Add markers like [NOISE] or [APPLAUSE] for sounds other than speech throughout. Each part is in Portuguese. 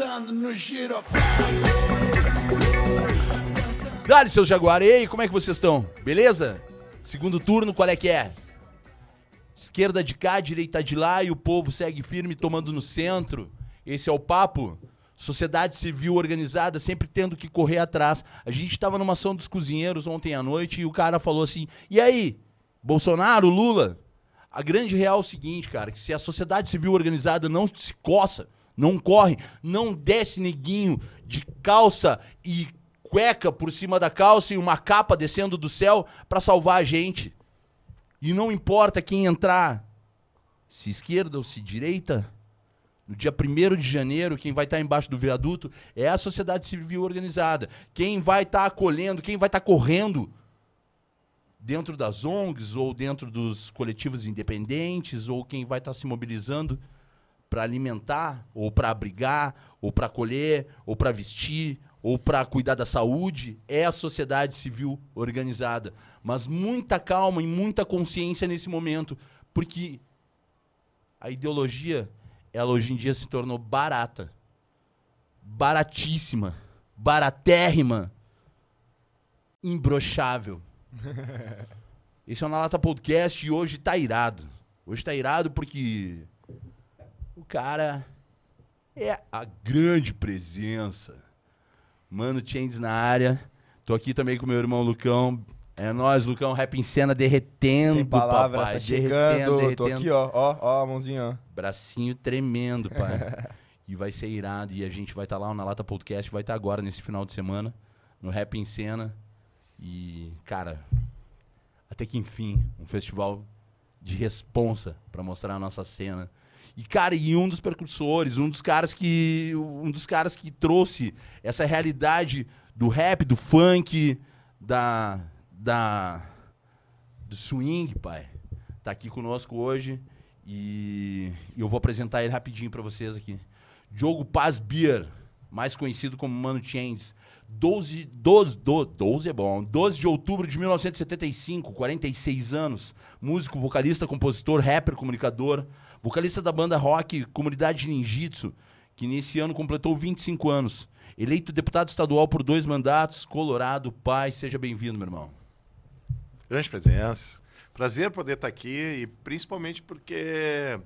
dançando no giroflão. Dale, seus Jaguar. E aí, como é que vocês estão? Beleza? Segundo turno, qual é que é? Esquerda de cá, direita de lá e o povo segue firme tomando no centro. Esse é o papo. Sociedade civil organizada sempre tendo que correr atrás. A gente estava numa ação dos cozinheiros ontem à noite e o cara falou assim: "E aí, Bolsonaro, Lula?" A grande real é o seguinte, cara, que se a sociedade civil organizada não se coça, não corre, não desce neguinho de calça e cueca por cima da calça e uma capa descendo do céu para salvar a gente. E não importa quem entrar, se esquerda ou se direita, no dia 1 de janeiro, quem vai estar embaixo do viaduto é a sociedade civil organizada. Quem vai estar acolhendo, quem vai estar correndo dentro das ONGs ou dentro dos coletivos independentes ou quem vai estar se mobilizando para alimentar ou para abrigar ou para acolher ou para vestir ou para cuidar da saúde é a sociedade civil organizada. Mas muita calma e muita consciência nesse momento, porque a ideologia, ela hoje em dia se tornou barata. Baratíssima, baratérrima, imbrochável. [LAUGHS] Esse é o Na Lata Podcast e hoje tá irado. Hoje tá irado porque cara é a grande presença. Mano Chains na área. Tô aqui também com meu irmão Lucão. É nóis, Lucão, rap em cena derretendo, Sem palavras, papai. tá chegando. Tô aqui, ó, ó, ó, a mãozinha, ó. Bracinho tremendo, pai. [LAUGHS] e vai ser irado. E a gente vai estar lá na Lata Podcast, vai estar agora nesse final de semana, no Rap em Cena. E, cara, até que enfim, um festival de responsa para mostrar a nossa cena. E, cara, e um dos precursores, um dos caras que. Um dos caras que trouxe essa realidade do rap, do funk, da. da do swing, pai. Tá aqui conosco hoje. E eu vou apresentar ele rapidinho para vocês aqui. Diogo Paz Beer, mais conhecido como Mano Chains. 12, 12, 12, 12 é bom. 12 de outubro de 1975, 46 anos. Músico, vocalista, compositor, rapper, comunicador. Vocalista da banda rock Comunidade Ninjitsu, que nesse ano completou 25 anos. Eleito deputado estadual por dois mandatos, Colorado, pai. Seja bem-vindo, meu irmão. Grande presença. Prazer poder estar aqui e principalmente porque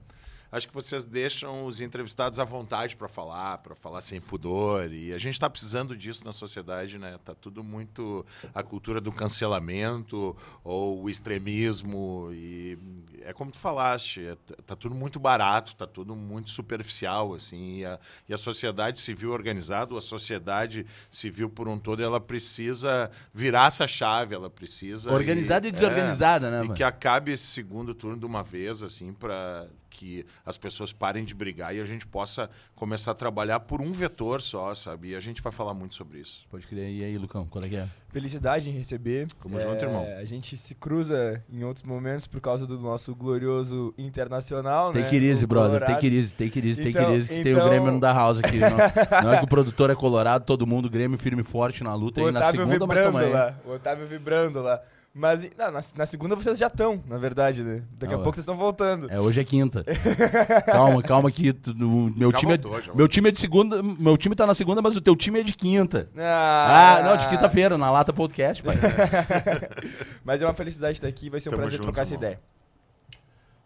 acho que vocês deixam os entrevistados à vontade para falar, para falar sem pudor. E a gente está precisando disso na sociedade, né? Tá tudo muito a cultura do cancelamento ou o extremismo e é como tu falaste, é, tá tudo muito barato, tá tudo muito superficial, assim. E a, e a sociedade civil organizada, a sociedade civil por um todo, ela precisa virar essa chave, ela precisa organizada e, e desorganizada, é, né? E mano? que acabe esse segundo turno de uma vez, assim, para que as pessoas parem de brigar e a gente possa começar a trabalhar por um vetor só, sabe? E a gente vai falar muito sobre isso. Pode crer. E aí, Lucão, qual é que é? Felicidade em receber. Tamo junto, irmão. A gente se cruza em outros momentos por causa do nosso glorioso internacional, Tem né? que ir, O brother. Tem ir, tem que ir, tem que Então-. Que tem o então- Grêmio no da House aqui. Não, [LAUGHS] não é que o produtor é colorado, todo mundo, Grêmio firme e forte na luta O aí na Otávio segunda, mas vibrando tamo aí. lá. O Otávio vibrando lá. Mas não, na, na segunda vocês já estão, na verdade, né? Daqui Não, a pouco vocês estão voltando. É, hoje é quinta. [LAUGHS] calma, calma que tu- meu Já time é, voltou, já meu time é de segunda, meu time tá na segunda, mas o teu time é de quinta. Ah, Ah, não, de quinta-feira, na Lata Podcast, pai. [LAUGHS] Mas é uma felicidade estar aqui, vai ser um Tamo prazer junto, trocar essa ideia.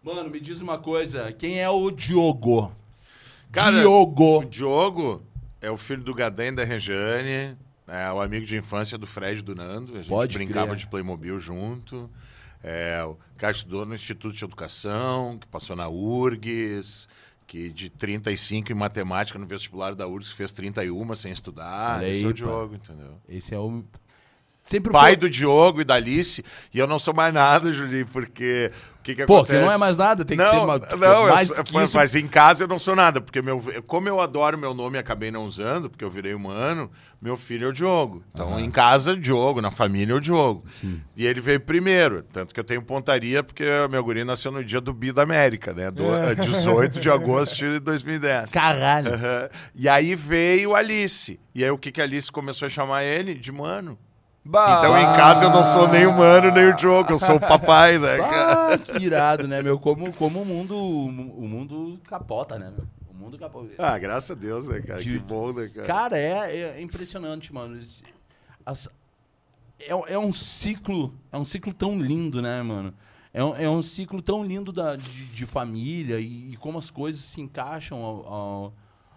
Mano, me diz uma coisa, quem é o Diogo? Cara, O Diogo. Diogo é o filho do Gaden e da Regiane, é o amigo de infância do Fred e do Nando. A gente Pode brincava crer. de Playmobil junto. É, o cara estudou no Instituto de Educação, que passou na URGS, que de 35 em matemática no vestibular da URGS fez 31 sem estudar. Olha Esse aí, é o. Diogo, entendeu? Esse é o sempre Pai foi... do Diogo e da Alice. E eu não sou mais nada, Julie, porque o que, que Pô, acontece? que não é mais nada, tem que não, ser uma- não, eu mais que mas, mas em casa eu não sou nada, porque meu, como eu adoro meu nome e acabei não usando, porque eu virei humano, meu filho é o Diogo. Então, Aham. em casa, Diogo, na família, é o Diogo. Sim. E ele veio primeiro, tanto que eu tenho pontaria, porque meu guri nasceu no dia do Bi da América, né? Do, [LAUGHS] 18 de agosto de 2010. Caralho. Aham. E aí veio Alice. E aí o que, que a Alice começou a chamar ele? De mano. Bah, Então em casa eu não sou nem o mano, nem o Diogo, eu sou o papai, né? cara? Ah, que irado, né, meu? Como, como o mundo o mundo capota, né? meu? O mundo acabou. Ah, graças a Deus, né, cara? De- Que bom, né, cara? Cara, é, é impressionante, mano. As- é, é um ciclo, é um ciclo tão lindo, né, mano? É um, é um ciclo tão lindo da, de, de família e, e como as coisas se encaixam ao, ao-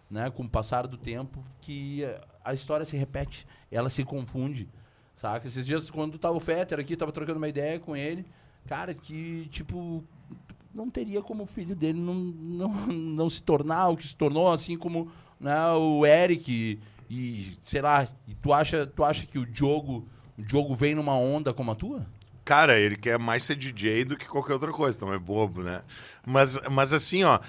né, com o passar do tempo que a história se repete, ela se confunde, saca? Esses dias, quando tava o Fetter aqui, tava trocando uma ideia com ele, cara, que, tipo, não teria como o filho dele não, não, [LAUGHS] não se tornar o que se tornou, assim como né, o Eric e, e, sei lá, e tu acha, tu acha que o Diogo, o Diogo vem numa onda como a tua? Cara, ele quer mais ser DJ do que qualquer outra coisa, então é bobo, né? Mas, mas assim, ó,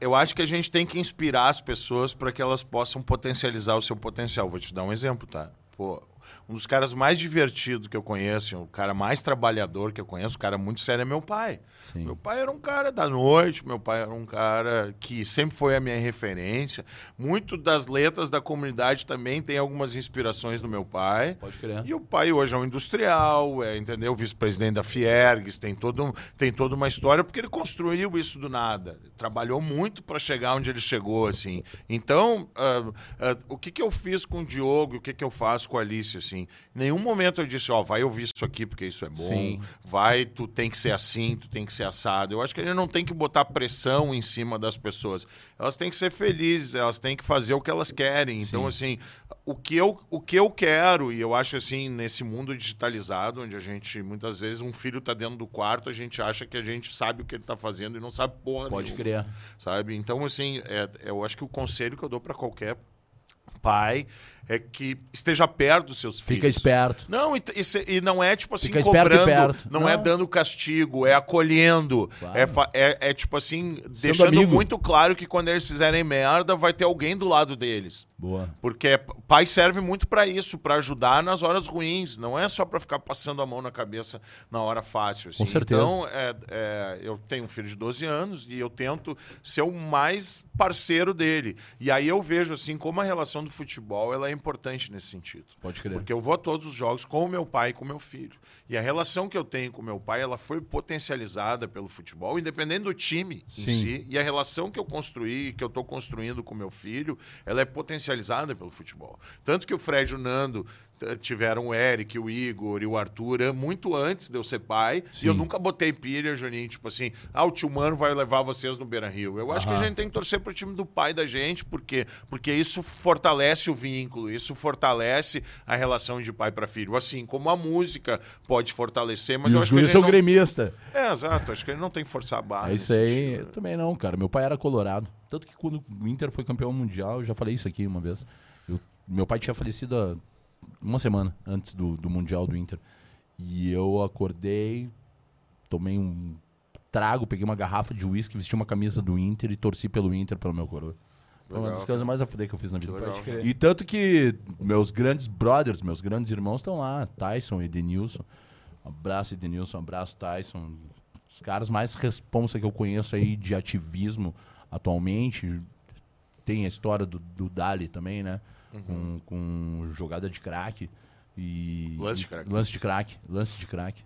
eu acho que a gente tem que inspirar as pessoas para que elas possam potencializar o seu potencial. Vou te dar um exemplo, tá? Pô, um dos caras mais divertidos que eu conheço, o cara mais trabalhador que eu conheço, o cara muito sério é meu pai. Sim. Meu pai era um cara da noite, meu pai era um cara que sempre foi a minha referência. Muito das letras da comunidade também tem algumas inspirações do meu pai. Pode crer. E o pai hoje é um industrial, é, entendeu? Vice-presidente da Fiergs, tem, todo, tem toda uma história, porque ele construiu isso do nada. Trabalhou muito para chegar onde ele chegou, assim. Então, ah, ah, o que, que eu fiz com o Diogo, o que, que eu faço com a Alice, assim? Em nenhum momento eu disse, ó, vai ouvir isso aqui porque isso é bom, Sim. vai, tu tem que ser assim, tu tem que ser assado. Eu acho que a gente não tem que botar pressão em cima das pessoas. Elas têm que ser felizes, elas têm que fazer o que elas querem. Então, assim, o que, eu, o que eu quero, e eu acho assim, nesse mundo digitalizado, onde a gente, muitas vezes, um filho tá dentro do quarto, a gente acha que a gente sabe o que ele tá fazendo e não sabe porra Pode nenhuma, crer. Sabe? Então, assim, é- eu acho que o conselho que eu dou para qualquer pai é que esteja perto dos seus filhos. Fica esperto. Não, e, e e não é tipo assim, Fica esperto cobrando, perto. não, é Não. dando castigo, é acolhendo. Claro. É, é, é tipo assim, deixando amigo. muito claro que quando eles fizerem merda, vai ter alguém do lado deles. Boa. Porque p- pai serve muito pra isso, pra ajudar nas horas ruins. Não é só pra ficar passando a mão na cabeça na hora fácil. assim. Com certeza. Então, é, é, eu tenho um filho de 12 anos e eu tento ser o mais parceiro dele. E aí eu vejo assim como a relação do futebol ela é importante nesse sentido. Pode crer. Porque eu vou a todos os jogos com o meu pai e com o meu filho. E a relação que eu tenho com o meu pai, ela foi potencializada pelo futebol, independente do time em Sim. si. E a relação que eu construí, que eu estou construindo com o meu filho, ela é potencializada pelo futebol. Tanto que o Fred e o Nando tiveram o Eric, o Igor e o Arthur eh, muito antes de eu ser pai. Sim. E eu nunca botei pilha, Juninho, tipo assim, ah, o tio Mano vai levar vocês no Beira Rio. Eu acho que a gente tem que torcer pro time do pai da gente, porque porque isso fortalece o vínculo, isso fortalece a relação de pai para filho. Assim como a música pode fortalecer, mas e eu acho que gente são não... gremista. É, exato. Acho que ele não tem que forçar a barra. É isso aí. Eu também não, cara. Meu pai era colorado. Tanto que quando o Inter foi campeão mundial, eu já falei isso aqui uma vez. Eu- meu pai tinha falecido há uma semana antes do, do Mundial do Inter. E eu acordei, tomei um trago, peguei uma garrafa de uísque, vesti uma camisa do Inter e torci pelo Inter, pelo meu coroa. Foi uma das coisas mais a fuder que eu fiz na vida. E tanto que meus grandes brothers, meus grandes irmãos estão lá, Tyson e Edenilson. Um abraço, Edenilson, um abraço, Tyson. Os caras mais responsa que eu conheço aí de ativismo atualmente. Tem a história do, do Dali também, né? Com, com jogada de crack. E, Lance de e- crack. Lance de crack. Lance de crack.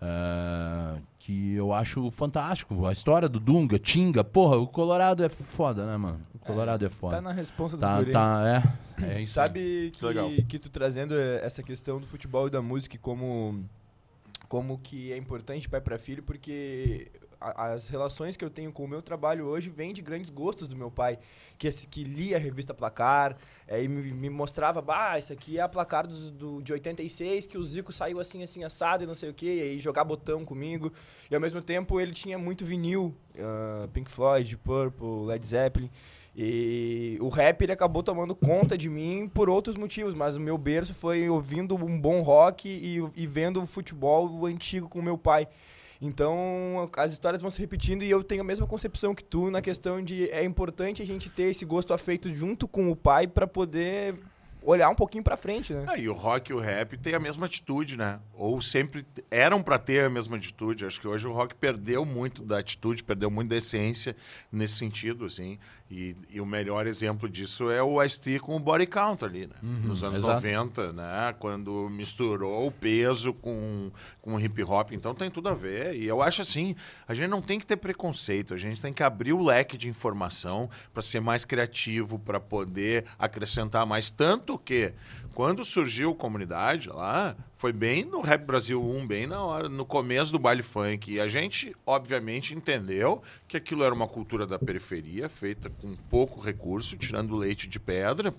Ah, que eu acho fantástico. A história do Dunga, Tinga. Porra, o Colorado é foda, né, mano? O Colorado é, foda. Tá na resposta dos Tá, tá, é. É. Sabe Que legal. que, tu trazendo eh, essa questão do futebol e da música como, como que é importante pai para filho, porque as relações que eu tenho com o meu trabalho hoje vêm de grandes gostos do meu pai, que, que lia a revista Placar eh, e me, me mostrava, bah, isso aqui é a Placar do, do- de 86, que o Zico saiu assim, assim, assado e não sei o quê, e aí jogar botão comigo. E ao mesmo tempo ele tinha muito vinil, ah, Pink Floyd, Purple, Led Zeppelin. E o rap ele acabou tomando conta de mim por outros motivos, mas o meu berço foi ouvindo um bom rock e, e vendo o futebol antigo com meu pai. Então as histórias vão se repetindo e eu tenho a mesma concepção que tu na questão de é importante a gente ter esse gosto afeito junto com o pai para poder olhar um pouquinho pra frente, né? Ah, e o rock e o rap têm a mesma atitude, né? Ou sempre eram para ter a mesma atitude. Acho que hoje o rock perdeu muito da atitude, perdeu muito da essência nesse sentido, assim. E, e o melhor exemplo disso é o Ice-T com o Body Count ali, né? Uhum, Nos anos exato. 90, né? Quando misturou o peso com, com o hip hop. Então tem tudo a ver. E eu acho assim, a gente não tem que ter preconceito. A gente tem que abrir o leque de informação para ser mais criativo, para poder acrescentar mais. Tanto que quando surgiu a comunidade lá, foi bem no Rap Brasil 1, bem na hora, no começo do baile funk. E a gente, obviamente, entendeu que aquilo era uma cultura da periferia, feita com pouco recurso, tirando leite de pedra.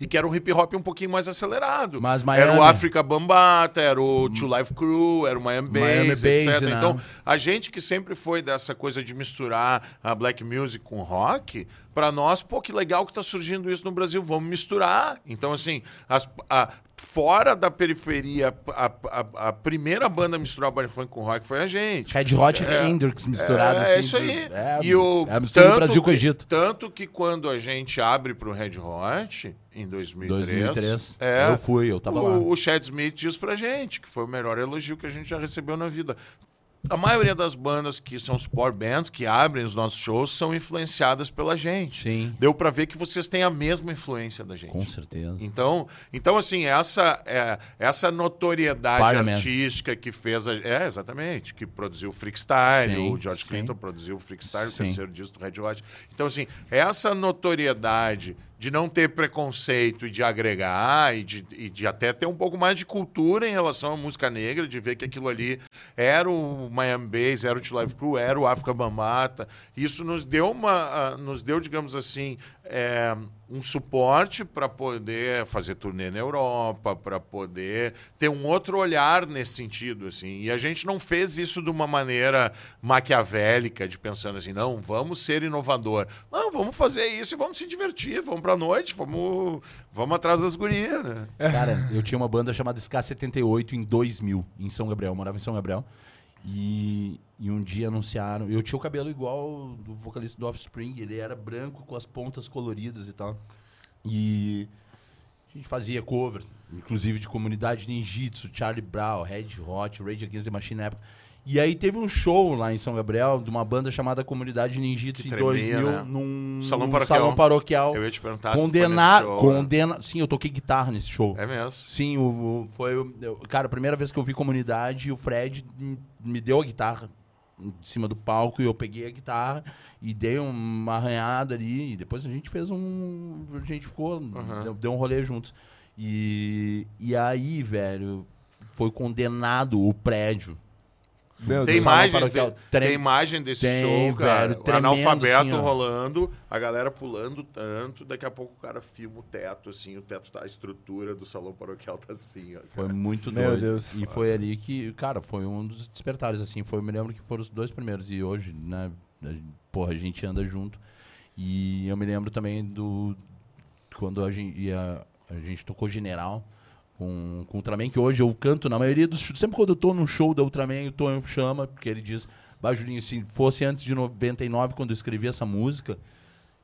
E que era um hip hop um pouquinho mais acelerado. Mas era o Miami- África Bambata, era o Two Life Crew, era o Miami Bass, Miami etc. Bass, né? Então, a gente que sempre foi dessa coisa de misturar a black music com rock, pra nós, pô, que legal que tá surgindo isso no Brasil, vamos misturar. Então, assim, as- a- fora da periferia, a, a- a primeira banda a misturar o funk com rock foi a gente. Red Hot e Hendrix misturado É, assim. é isso aí. É, e o, é a mistura do Brasil com o Egito. Tanto que quando a gente abre pro Red Hot, em 2003... 2003. É, Eu fui, eu tava o, lá. O Chad Smith diz pra gente que foi o melhor elogio que a gente já recebeu na vida. A maioria das bandas que são os power bands, que abrem os nossos shows, são influenciadas pela gente. Sim. Deu pra ver que vocês têm a mesma influência da gente. Com certeza. Então, então assim, essa, é, essa notoriedade Parliament. artística que fez. A, é, exatamente, que produziu o Freakstyle, Sim, o George sim. Clinton produziu o Freakstyle, o terceiro disco do Red Hot. Então, assim, essa notoriedade de não ter preconceito e de agregar e de, e de até ter um pouco mais de cultura em relação à música negra, de ver que aquilo ali era o Miami Bass, era o T Live Crew, era o África Bambata. Isso nos deu uma, ah, nos deu, digamos assim, é, um suporte para poder fazer turnê na Europa, para poder ter um outro olhar nesse sentido, assim. E a gente não fez isso de uma maneira maquiavélica, de pensando assim, não, vamos ser inovador. Não, vamos fazer isso e vamos se divertir, vamos pra noite, vamos, vamos atrás das gurias, né? Cara, eu tinha uma banda chamada SK78 em 2000, em São Gabriel. Eu morava em São Gabriel. E, e um dia anunciaram. Eu tinha o cabelo igual do vocalista do Offspring. Ele era branco com as pontas coloridas e tal. E a gente fazia cover, inclusive de comunidade ninjitsu, Charlie Brown, Red Hot, Rage Against the Machine na época. E aí teve um show lá em São Gabriel de uma banda chamada Comunidade Ninjitsu Que em tremia, 2000 né? num Salão paroquial. salão paroquial. Eu ia te perguntar se Condenar, nesse show, né? condena. Sim, eu toquei guitarra nesse show. É mesmo. Sim, o, o- foi. eu- cara, a primeira vez que eu vi comunidade, o Fred me deu a guitarra em cima do palco e eu peguei a guitarra e dei uma arranhada ali. E depois a gente fez um. A gente ficou. Deu, deu um rolê juntos. E, e aí, velho, foi condenado o prédio. Meu Tem Deus. Imagem, paroquial. de, Trem- tem imagem desse Tem, show, cara. velho, analfabeto assim, rolando, a galera pulando tanto, daqui a pouco o cara filma o teto, assim, o teto tá, a estrutura do salão paroquial tá assim, ó. Foi muito Meu doido. Deus. E foi ali que, cara, foi um dos despertares, assim. Foi, eu me lembro que foram os dois primeiros. E hoje, né, a- porra, a gente anda junto. E eu me lembro também do. Quando a gente, ia, a gente tocou General com, com o Ultraman, que hoje eu canto na maioria dos shows. Sempre quando eu tô num show da Ultraman, o Tonho chama, porque ele diz: Bah, Julinho, se fosse antes de 99, quando eu escrevi essa música,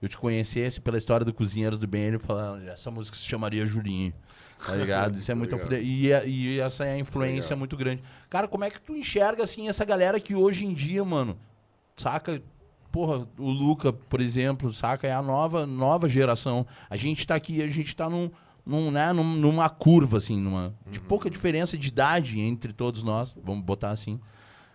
eu te conhecesse pela história do Cozinheiros do Bem, ele falando: essa música se chamaria Julinho. Tá ligado? Isso é muito. [LAUGHS] Legal. E, e essa é a influência Legal. muito grande. Cara, como é que tu enxerga, assim, essa galera que hoje em dia, mano, saca? Porra, o Luca, por exemplo, saca? É a nova, nova geração. A gente tá aqui, a gente tá num, num, né, num- numa curva, assim, numa, de pouca diferença de idade entre todos nós, vamos botar assim.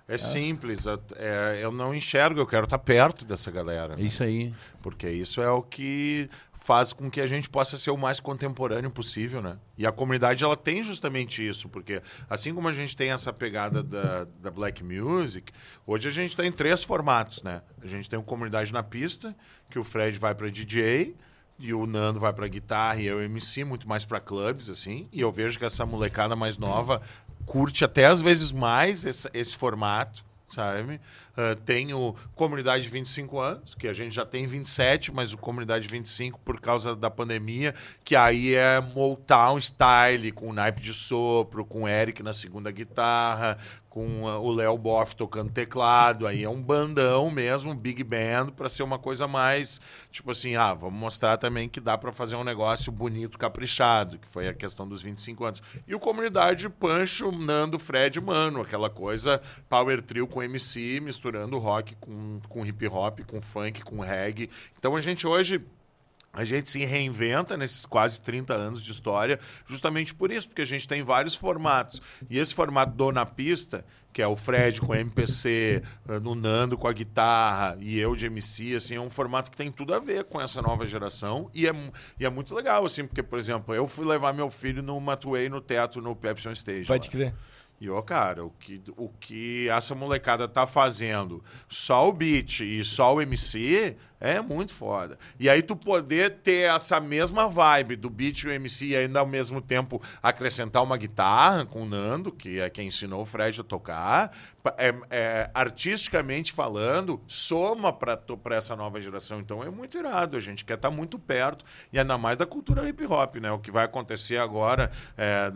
É simples, é- é- eu não enxergo, eu quero estar perto dessa galera. É né? isso aí. Porque isso é o que faz com que a gente possa ser o mais contemporâneo possível, né? E a comunidade, ela tem justamente isso, porque assim como a gente tem essa pegada da, da black music, hoje a gente está em três formatos, né? A gente tem o Comunidade na Pista, que o Fred vai para DJ, e o Nando vai para guitarra e eu MC, muito mais para clubes, assim. E eu vejo que essa molecada mais nova curte até às vezes mais esse, esse formato, sabe? Ah, tem o Comunidade de 25 anos, que a gente já tem 27, mas o Comunidade 25 por causa da pandemia, que aí é Motown Style, com naipe de sopro, com Eric na segunda guitarra, com uh, o Léo Boff tocando teclado, aí é um bandão mesmo, um big band, para ser uma coisa mais, tipo assim, ah, vamos mostrar também que dá para fazer um negócio bonito, caprichado, que foi a questão dos 25 anos. E o Comunidade Pancho, Nando, Fred, Mano, aquela coisa power trio com MC, misturando rock com, com hip hop, com funk, com reggae. Então a gente hoje a gente se reinventa nesses quase 30 anos de história, justamente por isso, porque a gente tem vários formatos. E esse formato do na pista, que é o Fred com MPC, eh, no Nando com a guitarra e eu de MC, assim, é um formato que tem tudo a ver com essa nova geração e é, e é muito legal, assim, porque, por exemplo, eu fui levar meu filho no Matway no teto no Pepsi on Stage. Pode lá. crer. E, ó, cara, o que, o que essa molecada tá fazendo, só o beat e só o MC, é muito foda. E aí tu poder ter essa mesma vibe do beat e o MC e ainda ao mesmo tempo acrescentar uma guitarra com o Nando, que é quem ensinou o Fred a tocar, é, é, artisticamente falando, soma para essa nova geração. Então é muito irado. A gente quer estar tá muito perto e ainda mais da cultura hip hop, né? O que vai acontecer agora, é,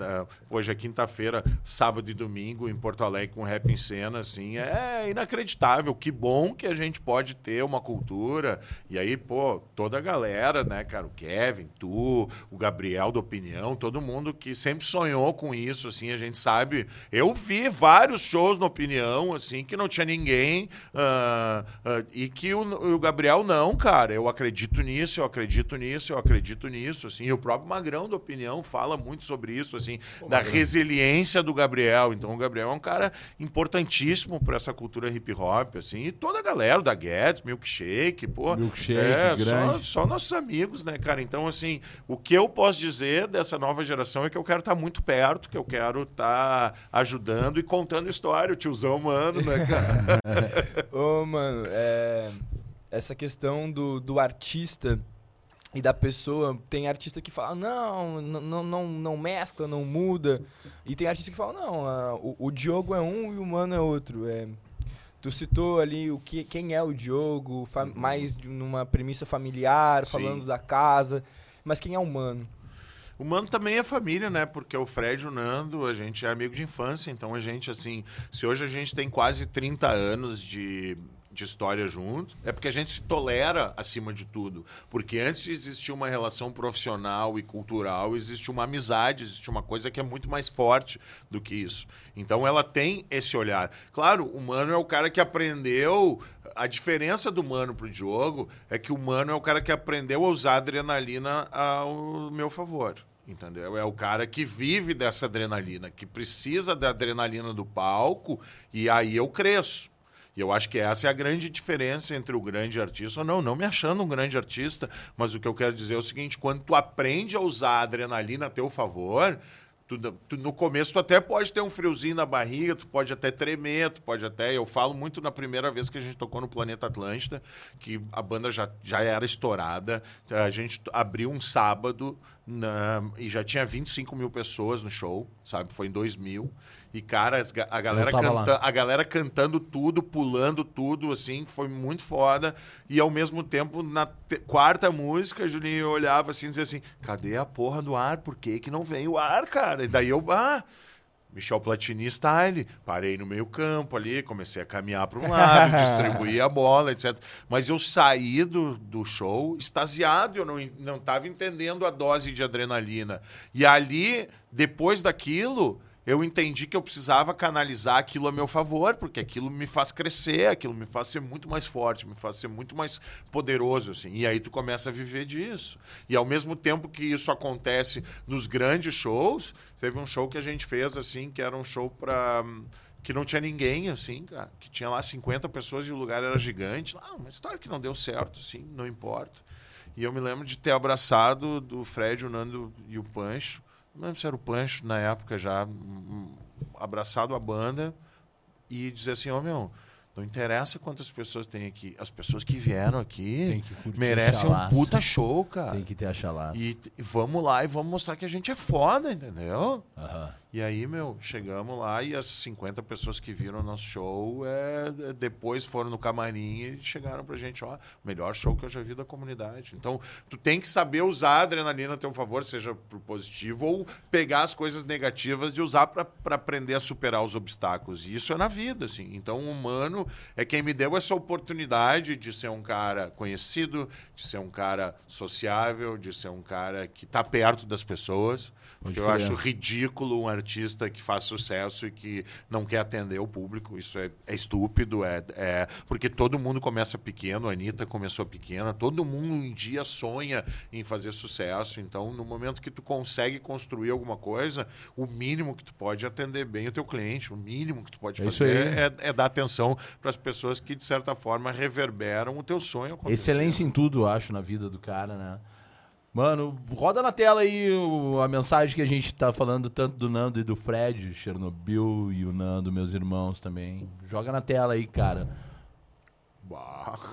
hoje é quinta-feira, sábado e domingo em Porto Alegre com rap em cena, assim, é inacreditável. Que bom que a gente pode ter uma cultura e aí, pô, toda a galera, né, cara? O Kevin, tu, o Gabriel da Opinião, todo mundo que sempre sonhou com isso, assim, a gente sabe. Eu vi vários shows na Opinião, assim, que não tinha ninguém. Uh, uh, e que o, o, Gabriel não, cara. Eu acredito nisso, eu acredito nisso, eu acredito nisso, assim. E o próprio Magrão da Opinião fala muito sobre isso, assim, pô, da Magrão. resiliência do Gabriel. Então, o Gabriel é um cara importantíssimo para essa cultura hip hop, assim. E toda a galera, da Guedes, Milkshake, pô, Milkshake, é, grande. Só, só, nossos amigos, né, cara? Então, assim, o que eu posso dizer dessa nova geração é que eu quero estar tá muito perto, que eu quero estar tá ajudando e contando história, o tiozão mano, né, cara? [LAUGHS] Ô, mano, é... essa questão do, do artista e da pessoa. Tem artista que fala, não, não, não, não mescla, não muda. E tem artista que fala, não, o, o Diogo é um e o Mano é outro. É, Tu citou ali o que, quem é o Diogo, uhum. mais numa premissa familiar, Sim. falando da casa. Mas quem é o Mano? O Mano também é família, né? Porque o Fred e o Nando, a gente é amigo de infância. Então a gente, assim, se hoje a gente tem quase 30 anos de, de história junto, é porque a gente se tolera acima de tudo. Porque antes de existir uma relação profissional e cultural, existe uma amizade, existe uma coisa que é muito mais forte do que isso. Então ela tem esse olhar. Claro, o Mano é o cara que aprendeu. A diferença do Mano pro Diogo é que o Mano é o cara que aprendeu a usar a adrenalina ao meu favor. Entendeu? É o cara que vive dessa adrenalina, que precisa da adrenalina do palco, e aí eu cresço. E eu acho que essa é a grande diferença entre o grande artista não, não me achando um grande artista, mas o que eu quero dizer é o seguinte, quando tu aprende a usar a adrenalina a teu favor, Tu, tu, no começo tu até pode ter um friozinho na barriga, tu pode até tremer, tu pode até. Eu falo muito na primeira vez que a gente tocou no Planeta Atlântida, que a banda já, já era estourada. A gente abriu um sábado na, e já tinha 25 mil pessoas no show, sabe? Foi em 2000. E, cara, a galera, canta, a galera cantando tudo, pulando tudo, assim, foi muito foda. E ao mesmo tempo, na quarta música, a Julinho olhava assim e dizia assim: cadê a porra do ar? Por que, que não vem o ar, cara? E daí eu, ah. Michel Platini style, parei no meio campo ali, comecei a caminhar para um lado, [LAUGHS] distribuir a bola, etc. Mas eu saí do, do show extasiado, eu não não estava entendendo a dose de adrenalina. E ali, depois daquilo, eu entendi que eu precisava canalizar aquilo a meu favor, porque aquilo me faz crescer, aquilo me faz ser muito mais forte, me faz ser muito mais poderoso, assim. E aí tu começa a viver disso. E ao mesmo tempo que isso acontece nos grandes shows, teve um show que a gente fez, assim, que era um show para que não tinha ninguém, assim, cara, que tinha lá 50 pessoas e o lugar era gigante. Ah, uma história que não deu certo, assim, não importa. E eu me lembro de ter abraçado do Fred, o Nando e o Pancho não se era o Pancho na época já, hum, hum, abraçado a banda e dizer assim, ó oh, meu, não interessa quantas pessoas tem aqui. As pessoas que vieram aqui que merecem um puta show, cara. Tem que ter a chalaça. E, e, vamos lá e vamos mostrar que a gente é foda, entendeu? Uhum. E aí, meu, chegamos lá e as 50 pessoas que viram o nosso show é, depois foram no camarim e chegaram pra gente, ó, melhor show que eu já vi da comunidade. Então, tu tem que saber usar a adrenalina a teu favor, seja pro positivo, ou pegar as coisas negativas e usar para aprender a superar os obstáculos. E isso é na vida, assim. Então, o humano é quem me deu essa oportunidade de ser um cara conhecido, de ser um cara sociável, de ser um cara que tá perto das pessoas. Porque eu acho ridículo um artista que faz sucesso e que não quer atender o público. Isso é, é estúpido. É, é, porque todo mundo começa pequeno. A Anitta começou pequena. Todo mundo um dia sonha em fazer sucesso. Então, no momento que tu consegue construir alguma coisa, o mínimo que tu pode é atender bem o teu cliente. O mínimo que tu pode é fazer é, é, dar atenção para as pessoas que, de certa forma, reverberam o teu sonho. Acontecer. Excelência em tudo, eu acho, na vida do cara, né? Mano, roda na tela aí a mensagem que a gente tá falando tanto do Nando e do Fred, Chernobyl e o Nando, meus irmãos também. Joga na tela aí, cara.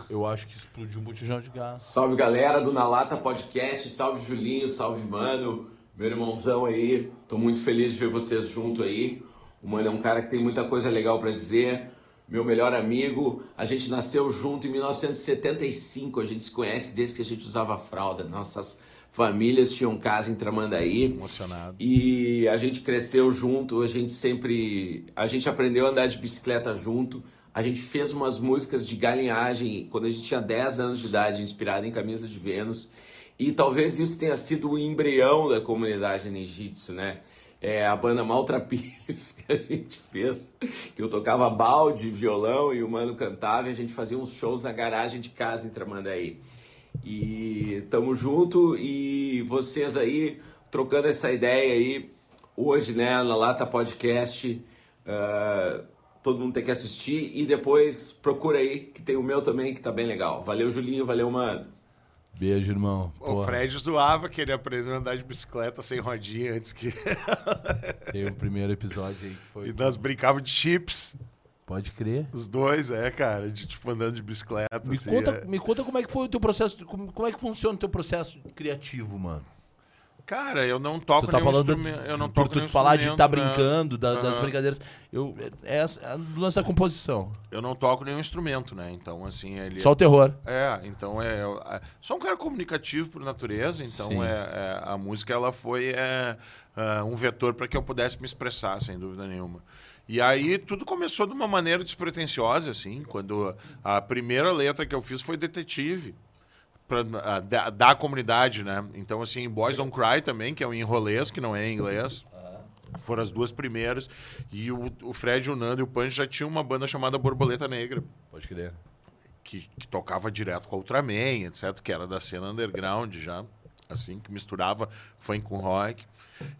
Eu acho que explodiu um botijão de gás. Salve galera do Na Lata Podcast, salve Julinho, salve Mano, meu irmãozão aí. Tô muito feliz de ver vocês junto aí. O Mano é um cara que tem muita coisa legal para dizer meu melhor amigo. A gente nasceu junto em 1975, a gente se conhece desde que a gente usava fralda. Nossas famílias tinham casa em Tramandaí. Emocionado. E a gente cresceu junto, a gente sempre. A gente aprendeu a andar de bicicleta junto. A gente fez umas músicas de galinhagem quando a gente tinha 10 anos de idade, inspirada em Camisa de Vênus. E talvez isso tenha sido o embrião da comunidade ninjitsu, né? é, a banda Maltrapilhos [LAUGHS] que a gente fez, que eu tocava balde, violão e o mano cantava e a gente fazia uns shows na garagem de casa em Tramandaí. E tamo junto e vocês aí trocando essa ideia aí hoje, né, na Lata Podcast. Uh, todo mundo tem que assistir e depois procura aí que tem o meu também que tá bem legal. Valeu, Julinho, valeu, mano. Beijo, irmão. O Fred zoava que ele aprendeu a andar de bicicleta sem rodinha antes que. Tem o um primeiro episódio aí que foi. E nós brincávamos de chips. Pode crer. Os dois, é, cara, de tipo andando de bicicleta. Me, assim, conta, é... me conta como é que foi o teu processo, como, como é que funciona o teu processo criativo, mano. Cara, eu não toco tu tá nenhum falando instrumento. Eu não toco por tu falar de estar tá brincando, da, uhum. das brincadeiras. Eu, é, é o lance da composição. Eu não toco nenhum instrumento, né? Então, assim. Ele, Só o terror. É, então é. é sou um cara comunicativo por natureza, então é, é, a música ela foi é, é um vetor para que eu pudesse me expressar, sem dúvida nenhuma. E aí tudo começou de uma maneira despretensiosa, assim, quando a primeira letra que eu fiz foi Detetive pra, uh, da, da, comunidade, né? Então, assim, Boys Don't Cry também, que é um enrolês, que não é em inglês. Foram as duas primeiras. E o, o Fred, o Nando e o Punch já tinham uma banda chamada Borboleta Negra. Pode crer. Que, que tocava direto com a Ultraman, etc. Que era da cena underground já. Assim, que misturava funk com rock.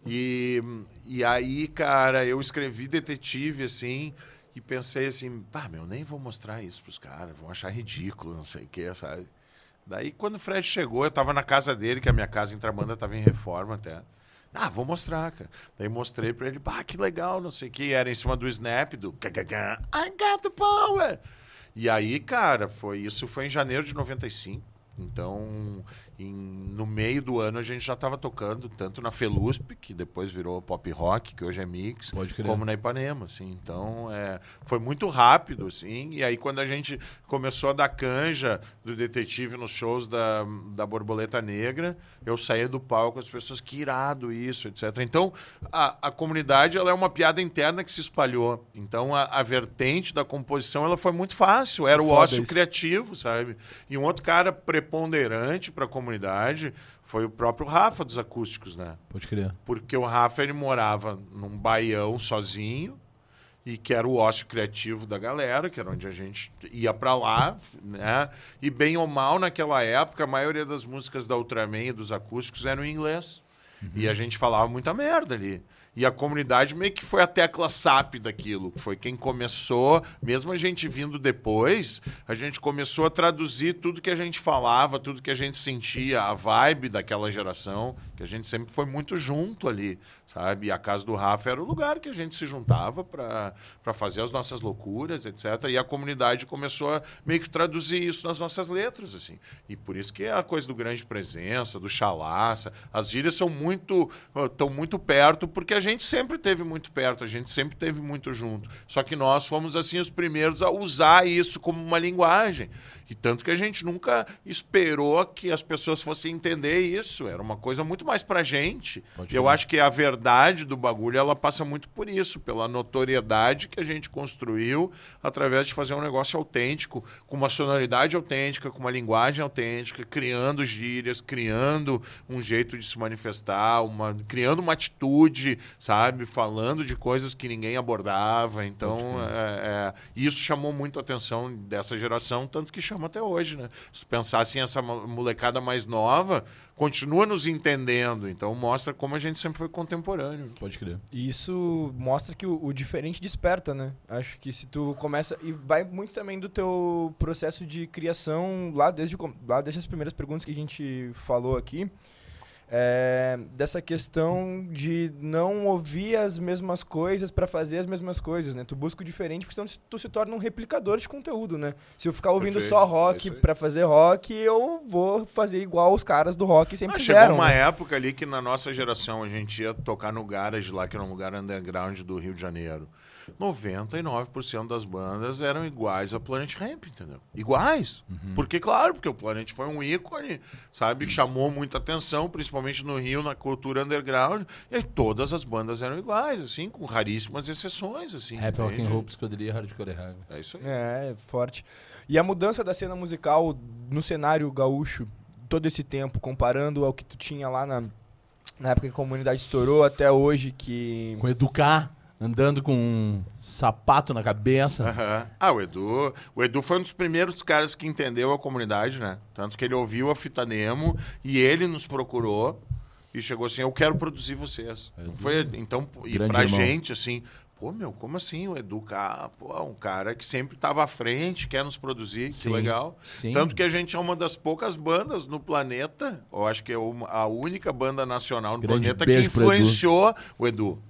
E, e aí, cara, eu escrevi Detetive, assim... E pensei assim, pá, meu, nem vou mostrar isso pros caras, vão achar ridículo, não sei o que, sabe? Daí, quando o Fred chegou, eu tava na casa dele, que a minha casa em Tramanda tava em reforma até. Ah, vou mostrar, cara. Daí mostrei pra ele, pá, que legal, não sei o que. Era em cima do snap, do I got the power. E aí, cara, foi isso foi em janeiro de 95. Então, em, no meio do ano a gente já estava tocando tanto na Felusp, que depois virou pop rock, que hoje é mix, como na Ipanema, assim. Então, é, foi muito rápido, assim. E aí quando a gente começou a dar canja do detetive nos shows da, da Borboleta Negra, eu saía do palco as pessoas que irado isso, etc. Então, a, a comunidade ela é uma piada interna que se espalhou. Então, a, a vertente da composição ela foi muito fácil, era o Foda ócio isso. criativo, sabe? E um outro cara preponderante para a comunidade foi o próprio Rafa dos acústicos, né? Pode crer. Porque o Rafa ele morava num baião sozinho e que era o ócio criativo da galera, que era onde a gente ia para lá, né? E bem ou mal naquela época, a maioria das músicas da Ultraman e dos acústicos eram em inglês. Uhum. E a gente falava muita merda ali. E a comunidade meio que foi a tecla SAP daquilo. Foi quem começou, mesmo a gente vindo depois, a gente começou a traduzir tudo que a gente falava, tudo que a gente sentia, a vibe daquela geração, que a gente sempre foi muito junto ali, sabe? E a casa do Rafa era o lugar que a gente se juntava para fazer as nossas loucuras, etc. E a comunidade começou a meio que traduzir isso nas nossas letras, assim. E por isso que é a coisa do grande presença, do chalaça. As gírias são muito, estão muito perto porque a gente sempre teve muito perto, a gente sempre teve muito junto. Só que nós fomos assim os primeiros a usar isso como uma linguagem. E tanto que a gente nunca esperou que as pessoas fossem entender isso. Era uma coisa muito mais pra gente. Pode eu crer. acho que a verdade do bagulho ela passa muito por isso, pela notoriedade que a gente construiu através de fazer um negócio autêntico, com uma sonoridade autêntica, com uma linguagem autêntica, criando gírias, criando um jeito de se manifestar, uma, criando uma atitude, sabe? Falando de coisas que ninguém abordava. Então, é, é, isso chamou muito a atenção dessa geração, tanto que chama até hoje, né? Se tu pensar assim, essa mo- molecada mais nova continua nos entendendo, então mostra como a gente sempre foi contemporâneo. Pode crer. E isso mostra que o, o diferente desperta, né? Acho que se tu começa. E vai muito também do teu processo de criação lá desde, lá desde as primeiras perguntas que a gente falou aqui. É, dessa questão de não ouvir as mesmas coisas pra fazer as mesmas coisas, né? Tu busca o diferente porque senão tu se torna um replicador de conteúdo, né? Se eu ficar ouvindo Perfeito, só é rock aí. pra fazer rock, eu vou fazer igual os caras do rock sempre Ah, fizeram. chegou uma né? época ali que na nossa geração a gente ia tocar no Garage lá, que era um lugar underground do Rio de Janeiro. 99% das bandas eram iguais a Planet Ramp, entendeu? Iguais. Porque, claro, porque o Planet foi um ícone, sabe? Que chamou muita atenção, principalmente no Rio, na cultura underground. E aí todas as bandas eram iguais, assim, com raríssimas exceções, assim. Rap, rock and roll, psicodelia, hardcore e. É isso aí. É, forte. E a mudança da cena musical no cenário gaúcho, todo esse tempo, comparando ao que tu tinha lá na, na época que a comunidade estourou até hoje, que. Com educar, andando com um sapato na cabeça. Aham. Ah, o Edu, o Edu foi um dos primeiros caras que entendeu a comunidade, né? Tanto que ele ouviu a fita demo e ele nos procurou e chegou assim: "Eu quero produzir vocês". Edu. Foi então e pra irmão. gente assim, pô, meu, como assim o Edu, cara, pô, um cara que sempre estava à frente, quer nos produzir, que Sim. legal. Sim. Tanto que a gente é uma das poucas bandas no planeta, eu acho que é uma- a única banda nacional no Grande planeta que pro Edu. influenciou o Edu.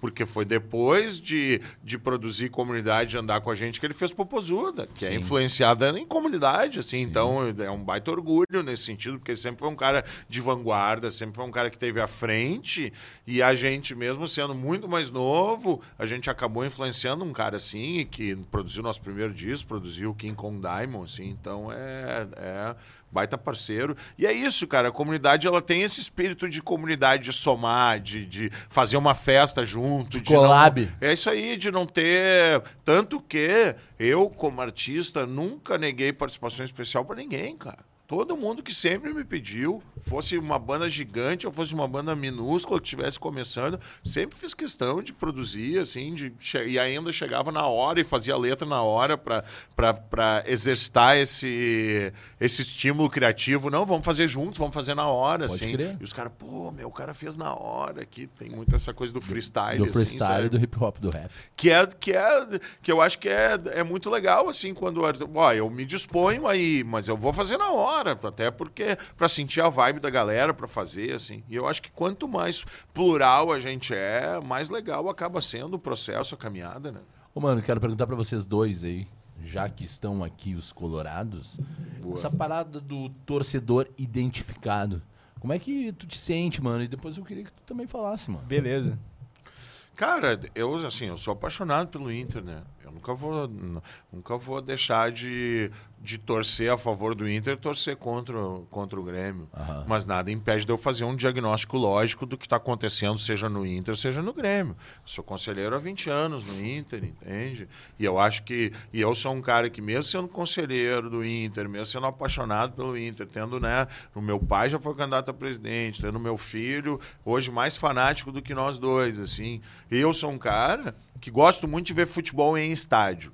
Porque foi depois de, de produzir comunidade, de andar com a gente, que ele fez Popozuda, que é Sim. influenciada em comunidade, assim. Então, é um baita orgulho nesse sentido, porque ele sempre foi um cara de vanguarda, sempre foi um cara que teve à frente, e a gente, mesmo sendo muito mais novo, a gente acabou influenciando um cara assim, que produziu nosso primeiro disco, produziu o King Kong Diamond, assim. Então, é... é baita parceiro. E é isso, cara. A comunidade ela tem esse espírito de comunidade, de somar, de, de fazer uma festa junto. De, collab. Não, é isso aí, de não ter. Tanto que eu, como artista, nunca neguei participação especial pra ninguém, cara. Todo mundo que sempre me pediu, fosse uma banda gigante ou fosse uma banda minúscula que estivesse começando, sempre fiz questão de produzir, assim, de e ainda chegava na hora e fazia letra na hora para exercitar esse, esse estímulo criativo. Não, vamos fazer juntos, vamos fazer na hora, Pode assim. crer. E os caras, pô, meu, o cara fez na hora aqui. Tem muito essa coisa do freestyle, do assim, freestyle, sabe? do hip hop, do rap. que é que é que eu acho que é, é muito legal assim quando ó, eu me disponho aí mas eu vou fazer na hora até porque para sentir a vibe da galera para fazer assim e eu acho que quanto mais plural a gente é mais legal acaba sendo o processo a caminhada né Ô, mano, quero perguntar pra vocês dois aí, já que estão aqui os colorados, essa parada do torcedor identificado. Como é que tu te sente, mano? E depois eu queria que tu também falasse, mano. Beleza. Cara, eu assim, eu sou apaixonado pelo Inter, né? Eu nunca vou, nunca vou deixar de, de torcer a favor do Inter, torcer contra, o- contra o Grêmio. Aham. Mas nada impede de eu fazer um diagnóstico lógico do que está acontecendo, seja no Inter, seja no Grêmio. Sou conselheiro há 20 anos no Inter, entende? E eu acho que. E eu sou um cara que, mesmo sendo conselheiro do Inter, mesmo sendo apaixonado pelo Inter, tendo, né? O meu pai já foi candidato a presidente, tendo meu filho, hoje mais fanático do que nós dois, assim. E eu sou um cara que gosto muito de ver futebol em estádio.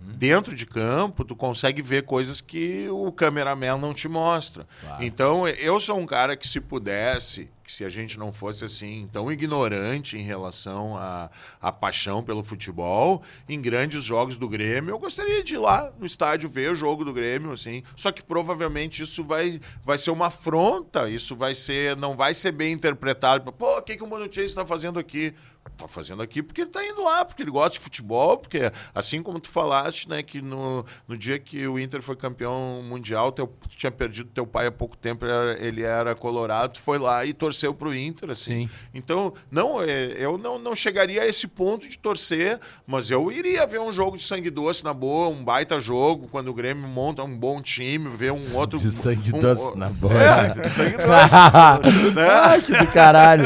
Dentro de campo, tu consegue ver coisas que o cameraman não te mostra. Claro. Então, eu sou um cara que, se pudesse, que se a gente não fosse assim tão ignorante em relação à, à paixão pelo futebol, em grandes jogos do Grêmio, eu gostaria de ir lá no estádio ver o jogo do Grêmio, assim. Só que provavelmente isso vai, vai ser uma afronta, isso vai ser, não vai ser bem interpretado. Pô, o que, que o Chase está fazendo aqui? Tá fazendo aqui porque ele tá indo lá, porque ele gosta de futebol, porque assim como tu falaste, né, que no, no dia que o Inter foi campeão mundial, teu, tu tinha perdido teu pai há pouco tempo, ele era, ele era colorado, foi lá e torceu pro Inter, assim. Sim. Então, não, é, eu não, não chegaria a esse ponto de torcer, mas eu iria ver um jogo de sangue doce na boa, um baita jogo, quando o Grêmio monta um bom time, ver um outro... [LAUGHS] De sangue um- doce na [LAUGHS] boa. É, de sangue doce, né? [LAUGHS] Ai, que do caralho.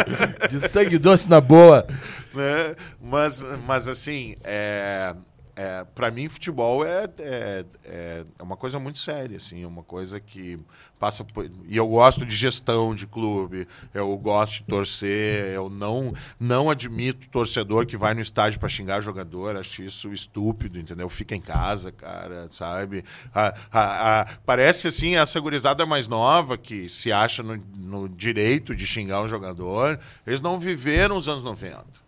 De sangue doce na boa. [LAUGHS] né? Mas, mas assim, é, é, para mim futebol é, é, é é uma coisa muito séria, assim, é uma coisa que passa por, e eu gosto de gestão de clube, eu gosto de torcer, eu não não admito torcedor que vai no estádio para xingar jogador, acho isso estúpido, entendeu? Fica em casa, cara, sabe? A- a- a- parece assim essa gurizada mais nova que se acha no, no direito de xingar um jogador, eles não viveram os anos 90.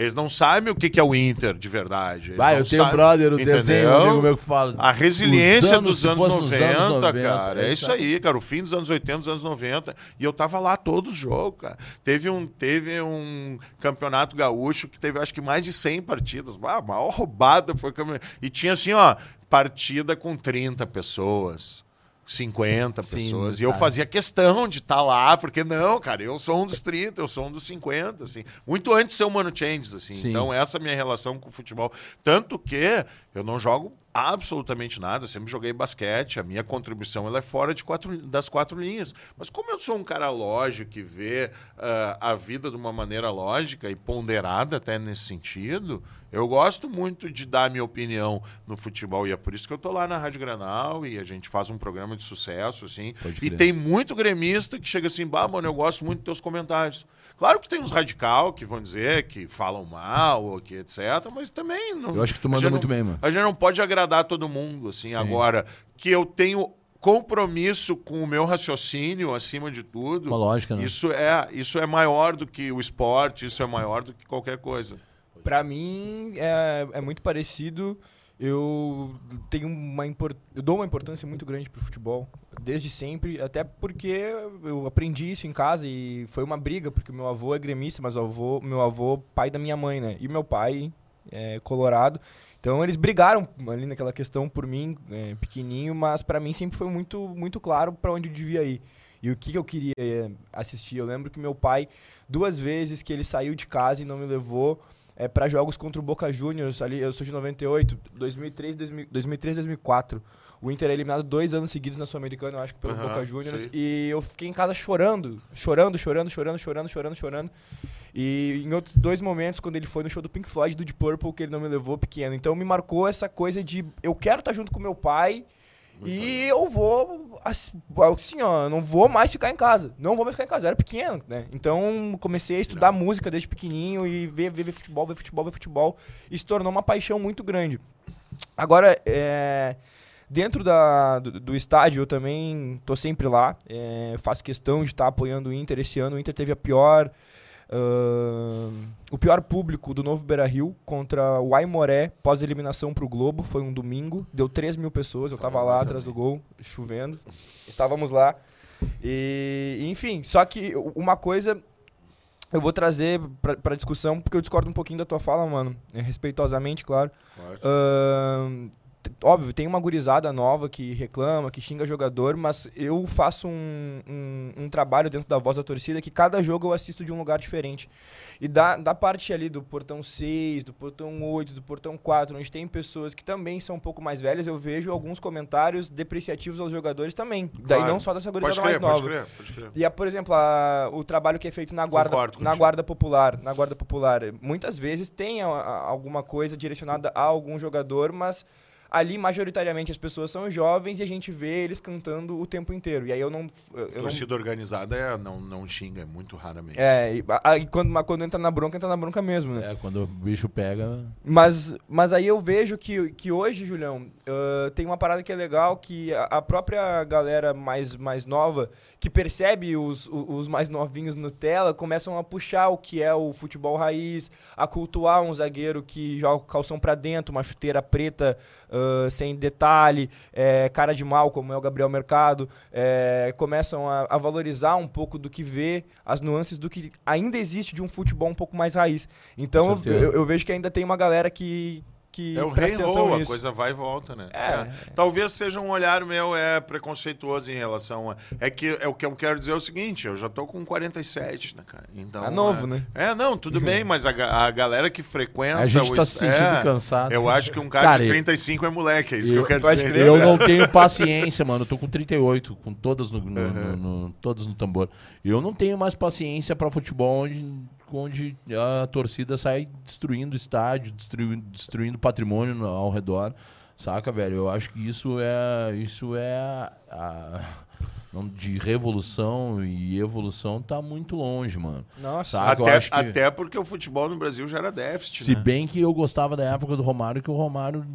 Eles não sabem o que que é o Inter de verdade. Eles Vai, eu tenho um brother, o entendeu? desenho, um amigo meu que fala. A resiliência Os dos anos, fosse 90, nos anos 90, cara. É isso aí, cara. O fim dos anos 80, dos anos 90. E eu tava lá todos os jogos, cara. Teve um, teve um campeonato gaúcho que teve, acho que, mais de 100 partidas. Ah, a maior roubada foi... E tinha, assim, ó, partida com 30 pessoas. 50 Sim, pessoas. E eu fazia questão de estar lá, porque não, cara, eu sou um dos 30, eu sou um dos 50, assim. Muito antes de ser o Mano Changes, assim. Sim. Então, essa é a minha relação com o futebol. Tanto que eu não jogo absolutamente nada, sempre joguei basquete, a minha contribuição ela é fora de quatro, das quatro linhas. Mas como eu sou um cara lógico que vê ah, a vida de uma maneira lógica e ponderada até nesse sentido, eu gosto muito de dar minha opinião no futebol e é por isso que eu tô lá na Rádio Granal e a gente faz um programa de sucesso, assim. Pode E crer. tem muito gremista que chega assim, bah, mano, eu gosto muito dos teus comentários. Claro que tem uns radical que vão dizer que falam mal, ou que etc, mas também não. Eu acho que tu manda muito não- bem, mano. A gente não pode agradar todo mundo, assim. Sim. Agora, que eu tenho compromisso com o meu raciocínio acima de tudo. Uma lógica, né? Isso é, isso é maior do que o esporte, isso é maior do que qualquer coisa. Pra mim é, é muito parecido. Eu tenho uma eu dou uma importância muito grande pro futebol desde sempre, até porque eu aprendi isso em casa e foi uma briga porque o meu avô é gremista, mas o avô, meu avô pai da minha mãe, né? E meu pai é colorado. Então eles brigaram ali naquela questão por mim, é, pequenininho, mas pra mim sempre foi muito muito claro pra onde eu devia ir. E o que que eu queria é, assistir? Eu lembro que meu pai, duas vezes que ele saiu de casa e não me levou é, para jogos contra o Boca Juniors, ali, eu sou de 98, 2003, 2000, 2003 2004. O Inter é eliminado dois anos seguidos na Sul-Americana, eu acho que pelo Aham, Boca Juniors. sei. E eu fiquei em casa chorando, chorando, chorando, chorando, chorando, chorando, chorando. E em outros dois momentos, quando ele foi no show do Pink Floyd, do Deep Purple, que ele não me levou pequeno. Então me marcou essa coisa de eu quero estar junto com meu pai e eu vou assim, ó, não vou mais ficar em casa. Não vou mais ficar em casa, eu era pequeno, né? Então comecei a estudar música desde pequenininho e ver, ver, ver futebol, ver futebol, ver futebol. E se tornou uma paixão muito grande. Agora, é, dentro da, do, do estádio, eu também tô sempre lá. é, faço questão de estar apoiando o Inter. Esse ano o Inter teve a pior. Ahn, o pior público do novo Beira Rio contra o Aimoré pós-eliminação pro Globo. Foi um domingo, deu 3 mil pessoas. Eu tava lá atrás do gol, chovendo. Estávamos lá. E, enfim, só que uma coisa eu vou trazer pra, pra discussão, porque eu discordo um pouquinho da tua fala, mano. é, Respeitosamente, claro. Ahn, t- óbvio, tem uma gurizada nova que reclama, que xinga jogador, mas eu faço um, um, um trabalho dentro da voz da torcida que cada jogo eu assisto de um lugar diferente. E da, da parte ali do portão 6, do portão 8, do portão 4, onde tem pessoas que também são um pouco mais velhas, eu vejo alguns comentários depreciativos aos jogadores também. Daí Claro. não só dessa Pode gurizada mais crer, pode nova. crer, pode crer. E, é, por exemplo, a- o trabalho que é feito na guarda, Concordo na guarda popular, na guarda popular, muitas vezes tem a- a- alguma coisa direcionada a algum jogador, mas ali majoritariamente as pessoas são jovens e a gente vê eles cantando o tempo inteiro. E aí eu não, eu não Torcida organizada é, não, não xinga, é muito raramente. é, e, a- aí quando, mas quando entra na bronca, entra na bronca mesmo, né? É, quando o bicho pega. Mas, mas aí eu vejo que, que hoje, Julião, ãh, tem uma parada que é legal, que a, a própria galera mais, mais nova, que percebe os, os mais novinhos no tela, começam a puxar o que é o futebol raiz, a cultuar um zagueiro que joga o calção pra dentro, uma chuteira preta uh, sem detalhe, é, cara de mal, como é o Gabriel Mercado, é, começam a, a, valorizar um pouco do que vê, as nuances do que ainda existe de um futebol um pouco mais raiz. Então eu, eu, eu vejo que ainda tem uma galera que, que é o presta atenção a coisa vai e volta, né? É. é. Talvez seja um olhar meu é preconceituoso em relação a... É que é o que eu quero dizer é o seguinte, eu já tô com 47, né, cara? Então, tá novo, é... né? É, não, tudo [LAUGHS] bem, mas a, a galera que frequenta... A gente tá se sentindo é, cansado. Eu acho que um cara, cara de 35 é moleque, é isso eu, que eu quero dizer. Eu não [LAUGHS] tenho paciência, mano, eu tô com 38, com todas no, no, uhum. no, no, todas no tambor. Eu não tenho mais paciência para futebol onde onde a torcida sai destruindo estádio, destruindo, destruindo patrimônio ao redor. Saca, velho? Eu acho que isso é. Isso é a de revolução e evolução tá muito longe, mano. Nossa, até, que... até porque o futebol no Brasil já era déficit. Se né? bem que eu gostava da época do Romário, que o Romário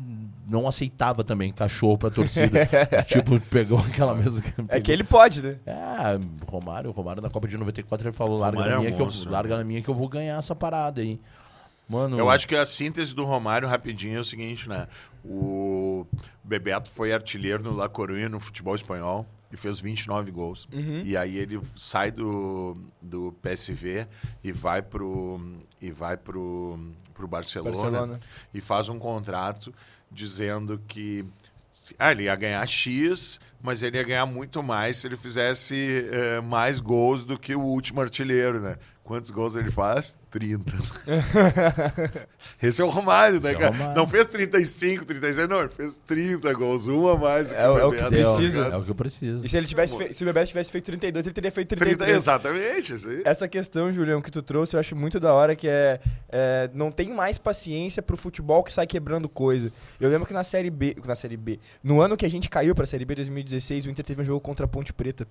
não aceitava também cachorro pra torcida. [LAUGHS] tipo, pegou aquela mesma. É que ele pode, né? É, Romário, Romário na Copa de 94 ele falou: larga, na, minha é um que eu, larga na minha que eu vou ganhar essa parada aí. Mano... Eu acho que a síntese do Romário, rapidinho, é o seguinte, né? O Bebeto foi artilheiro no La Coruña, no futebol espanhol e fez 29 gols. Uhum. E aí ele sai do, do PSV e vai pro e vai pro, pro Barcelona, Barcelona, e faz um contrato dizendo que ah, ele ia ganhar X, mas ele ia ganhar muito mais se ele fizesse eh, mais gols do que o último artilheiro, né? Quantos gols ele faz? 30. [LAUGHS] Esse é o Romário, né, é cara? Romário. Não fez 35, 36, não, ele fez 30 gols, um a mais do que é, o, é o que precisa. É o que eu preciso. E se ele tivesse fe... se o Bebeto tivesse feito 32, ele teria feito 33. 30, exatamente. Sim. Essa questão, Julião, que tu trouxe, eu acho muito da hora que é, é não tem mais paciência pro futebol que sai quebrando coisa. Eu lembro que na Série B, na Série B, no ano que a gente caiu pra Série B 2016, o Inter teve um jogo contra a Ponte Preta.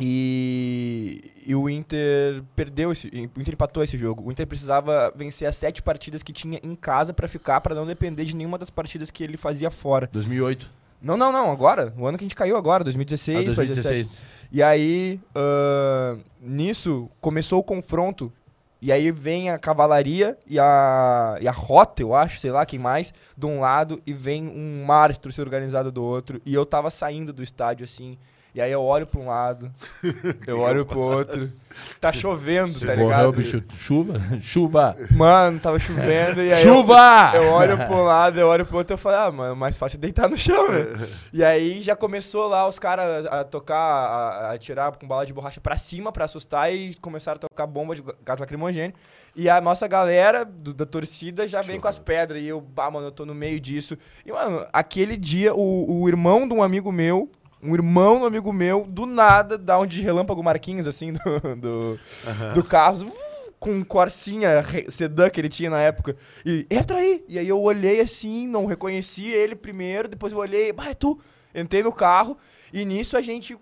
E, e, o Inter perdeu esse, o Inter empatou esse jogo. O Inter precisava vencer as sete partidas que tinha em casa para ficar, para não depender de nenhuma das partidas que ele fazia fora. 2008. Não, não, não, agora. O ano que a gente caiu agora, 2016, ah, 2016. E aí, uh, nisso, começou o confronto. E aí vem a cavalaria e a, e a rota, eu acho, sei lá quem mais, de um lado, e vem um mar torcida organizado do outro. E eu tava saindo do estádio, assim, e aí eu olho pra um lado, eu olho pro outro. Tá chovendo, tá ligado? Morreu, bicho. Chuva? Chuva! Mano, tava chovendo e aí. Chuva! Eu, eu olho pra um lado, eu olho pro outro e eu falo, ah, mano, mais fácil é deitar no chão, né? e aí já começou lá os caras a tocar, a, a atirar com bala de borracha pra cima pra assustar e começaram a tocar bomba de gás lacrimogêneo. E a nossa galera do, da torcida já vem com as pedras. E eu, bah, mano, eu tô no meio disso. E, mano, aquele dia, o, o irmão de um amigo meu um irmão do amigo meu, do nada, dá um de relâmpago Marquinhos, assim, [LAUGHS] do, do, uhum. do carro, com um Corsinha sedã que ele tinha na época. E entra aí! E aí eu olhei assim, não reconheci ele primeiro, depois eu olhei, vai é tu! Entrei no carro, e nisso a gente,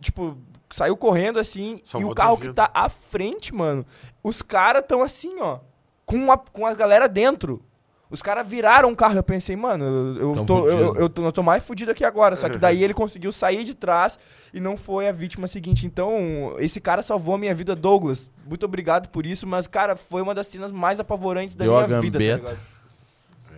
tipo, saiu correndo assim, Só e o carro que tá à frente, mano, os caras tão assim, ó, com a, com a galera dentro. Os caras viraram o carro. Eu pensei, mano, eu, tô, eu, eu, tô, eu tô mais fudido aqui agora. Só que daí [LAUGHS] ele conseguiu sair de trás e não foi a vítima seguinte. Então, esse cara salvou a minha vida, Douglas. Muito obrigado por isso, mas, cara, foi uma das cenas mais apavorantes da Deu minha vida, tá ligado?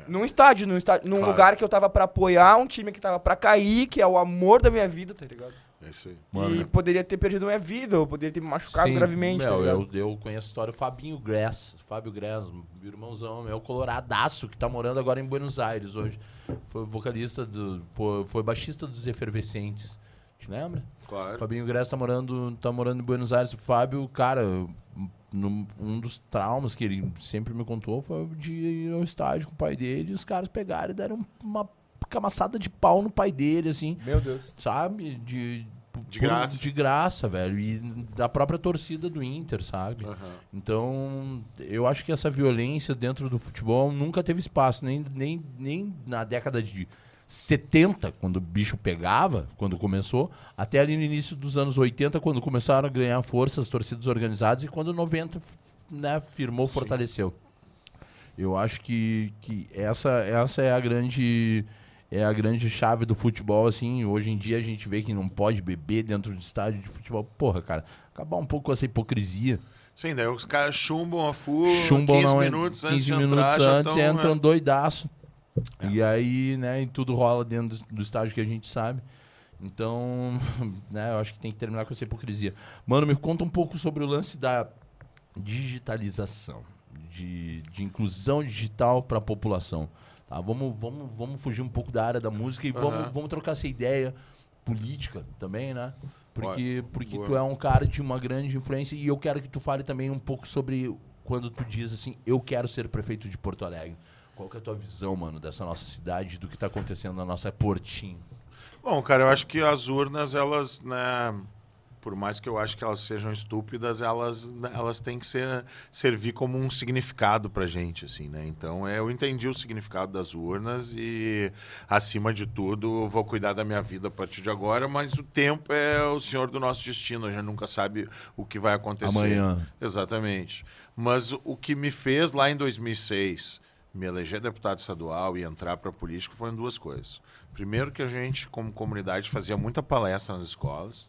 Num estádio, num, estádio, num claro. lugar que eu tava para apoiar um time que tava para cair, que é o amor da minha vida, tá ligado? É isso aí. Mano, e poderia ter perdido minha vida, ou poderia ter me machucado Sim, gravemente. Meu, tá eu, eu conheço a história do Fabinho Grass, Fábio Grass, meu irmãozão, meu coloradaço, que tá morando agora em Buenos Aires hoje. Foi vocalista, do, foi, foi baixista dos Efervescentes. Te lembra? Claro. Fabinho Grass tá morando, tá morando em Buenos Aires. O Fábio, cara, no, um dos traumas que ele sempre me contou foi de ir ao estádio com o pai dele e os caras pegaram e deram uma camaçada de pau no pai dele, assim. Meu Deus. Sabe? De, de graça. De graça, velho. E da própria torcida do Inter, sabe? Uhum. Então, eu acho que essa violência dentro do futebol nunca teve espaço. Nem, nem, nem na década de 70, quando o bicho pegava, quando começou, até ali no início dos anos 80, quando começaram a ganhar força as torcidas organizadas, e quando 90 né, firmou, Sim. fortaleceu. Eu acho que, que essa, essa é a grande é a grande chave do futebol, assim. Hoje em dia a gente vê que não pode beber dentro do estádio de futebol. Porra, cara, acabar um pouco com essa hipocrisia. Sim, daí os caras chumbam a full chumbam 15 não, minutos 15 antes minutos entrar, antes, tão, entram é. doidaço. E aí, né, e tudo rola dentro do, do estágio que a gente sabe. Então, [LAUGHS] né, eu acho que tem que terminar com essa hipocrisia. Mano, me conta um pouco sobre o lance da digitalização, de, de inclusão digital para a população. Tá? Vamos, vamos, vamos fugir um pouco da área da música e vamos, Aham. vamos trocar essa ideia política também, né? Porque, porque boa. tu é um cara de uma grande influência e eu quero que tu fale também um pouco sobre quando tu diz assim, eu quero ser prefeito de Porto Alegre. Qual que é a tua visão, mano, dessa nossa cidade, do que tá acontecendo na nossa Portinho? Bom, cara, eu acho que as urnas, elas, né, por mais que eu acho que elas sejam estúpidas, elas, elas têm que ser, servir como um significado pra gente, assim, né? Então, é, eu entendi o significado das urnas e, acima de tudo, vou cuidar da minha vida a partir de agora, mas o tempo é o senhor do nosso destino, a gente nunca sabe o que vai acontecer. Amanhã. Exatamente. Mas o que me fez lá em 2006 me eleger deputado estadual e entrar para a política foram duas coisas. Primeiro que a gente, como comunidade, fazia muita palestra nas escolas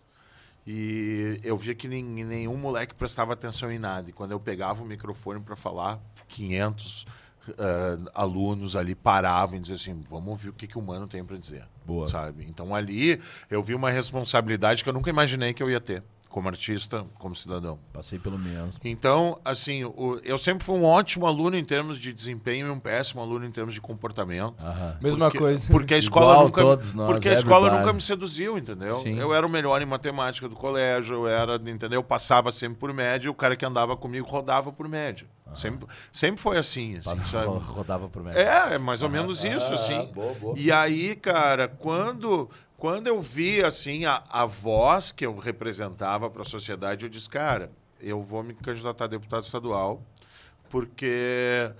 e eu via que nenhum moleque prestava atenção em nada. E quando eu pegava o microfone para falar, 500 eh, alunos ali paravam e diziam assim, vamos ouvir o que, que o Mano tem para dizer. Boa. Sabe? Então ali eu vi uma responsabilidade que eu nunca imaginei que eu ia ter, como artista, como cidadão. Passei pelo mesmo. Então, assim, o- eu sempre fui um ótimo aluno em termos de desempenho e um péssimo aluno em termos de comportamento. Aham. Mesma Porque- coisa. Porque a escola Igual nunca, todos nós, porque a escola everybody. nunca me seduziu, entendeu? Sim. Eu era o melhor em matemática do colégio, eu era, entendeu? Eu passava sempre por média, e o cara que andava comigo rodava por média. Sempre, sempre foi assim, assim, sabe? [LAUGHS] Rodava pro médico. É, é mais ou menos isso, assim. boa, boa. E aí, cara, quando, quando eu vi, assim, a, a voz que eu representava para a sociedade, eu disse, cara, eu vou me candidatar a deputado estadual, porque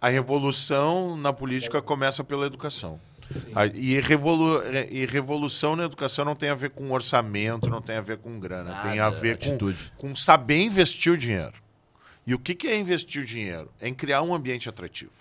a revolução na política começa pela educação. A- E, revolu e revolução na educação não tem a ver com orçamento, não tem a ver com grana, tem a Nada, ver com, com saber investir o dinheiro. E o que, que é investir o dinheiro? É em criar um ambiente atrativo.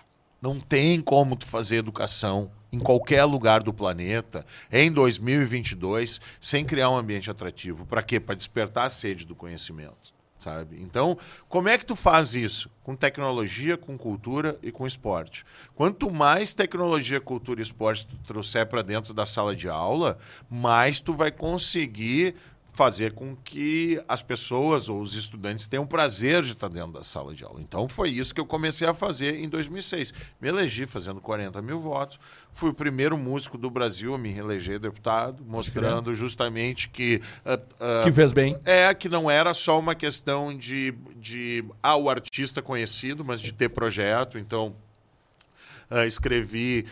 Não tem como tu fazer educação em qualquer lugar do planeta em 2022 sem criar um ambiente atrativo. Para quê? Para despertar a sede do conhecimento, sabe? Então, como é que tu faz isso? Com tecnologia, com cultura e com esporte. Quanto mais tecnologia, cultura e esporte tu trouxer para dentro da sala de aula, mais tu vai conseguir fazer com que as pessoas ou os estudantes tenham prazer de estar dentro da sala de aula. Então foi isso que eu comecei a fazer em 2006. Me elegi fazendo 40 mil votos. Fui o primeiro músico do Brasil a me reeleger deputado, mostrando justamente que ah, ah, Que fez bem. é que não era só uma questão de, de ah, o artista conhecido, mas de ter projeto. Então, ah, escrevi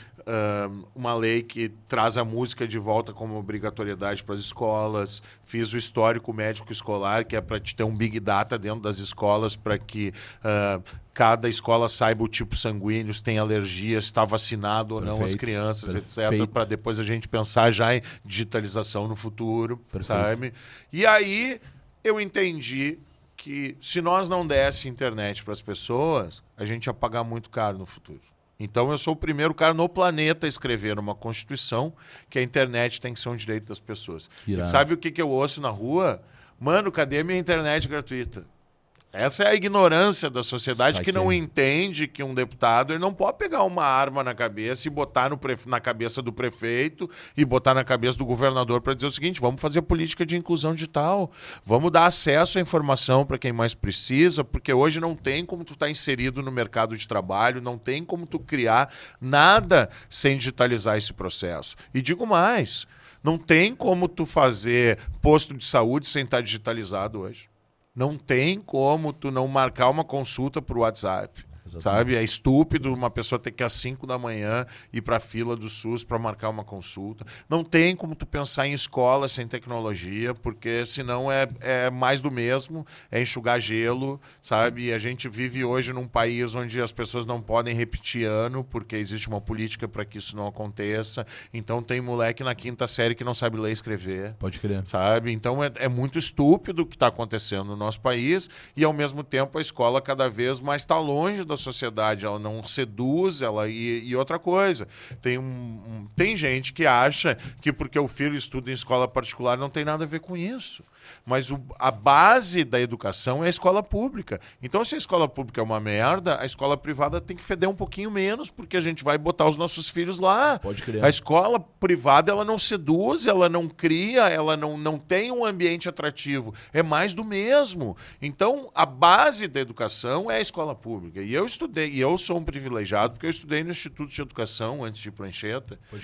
uma lei que traz a música de volta como obrigatoriedade para as escolas. Fiz o histórico médico escolar, que é para te ter um big data dentro das escolas, para que ah, cada escola saiba o tipo sanguíneo, se tem alergia, se está vacinado ou não as Perfeito, crianças, perfeito. etc. Para depois a gente pensar já em digitalização no futuro, Perfeito. sabe? E aí eu entendi que se nós não desse internet para as pessoas, a gente ia pagar muito caro no futuro. Então eu sou o primeiro cara no planeta a escrever uma constituição que a internet tem que ser um direito das pessoas. E sabe o que, que eu ouço na rua? Mano, cadê minha internet gratuita? Essa é a ignorância da sociedade que não entende que um deputado ele não pode pegar uma arma na cabeça e botar no prefe- na cabeça do prefeito e botar na cabeça do governador para dizer o seguinte: vamos fazer política de inclusão digital, vamos dar acesso à informação para quem mais precisa, porque hoje não tem como tu estar inserido no mercado de trabalho, não tem como tu criar nada sem digitalizar esse processo. E digo mais, não tem como tu fazer posto de saúde sem estar digitalizado hoje. Não tem como tu não marcar uma consulta por WhatsApp. Exatamente. Sabe? É estúpido uma pessoa ter que às 5 da manhã ir para a fila do SUS para marcar uma consulta. Não tem como tu pensar em escola sem tecnologia, porque senão é, é mais do mesmo, é enxugar gelo, sabe? E a gente vive hoje num país onde as pessoas não podem repetir ano, porque existe uma política para que isso não aconteça. Então tem moleque na quinta série que não sabe ler e escrever Pode crer. sabe? Então é, é muito estúpido o que está acontecendo no nosso país e ao mesmo tempo a escola cada vez mais está longe da sociedade, ela não seduz, ela e, e outra coisa tem um, um- tem gente que acha que porque o filho estuda em escola particular não tem nada a ver com isso. Mas o, a base da educação é a escola pública. Então, se a escola pública é uma merda, a escola privada tem que feder um pouquinho menos, porque a gente vai botar os nossos filhos lá. Pode crer. A escola privada, ela não seduz, ela não cria, ela não, não tem um ambiente atrativo. É mais do mesmo. Então, a base da educação é a escola pública. E eu estudei, e eu sou um privilegiado, porque eu estudei no Instituto de Educação, antes de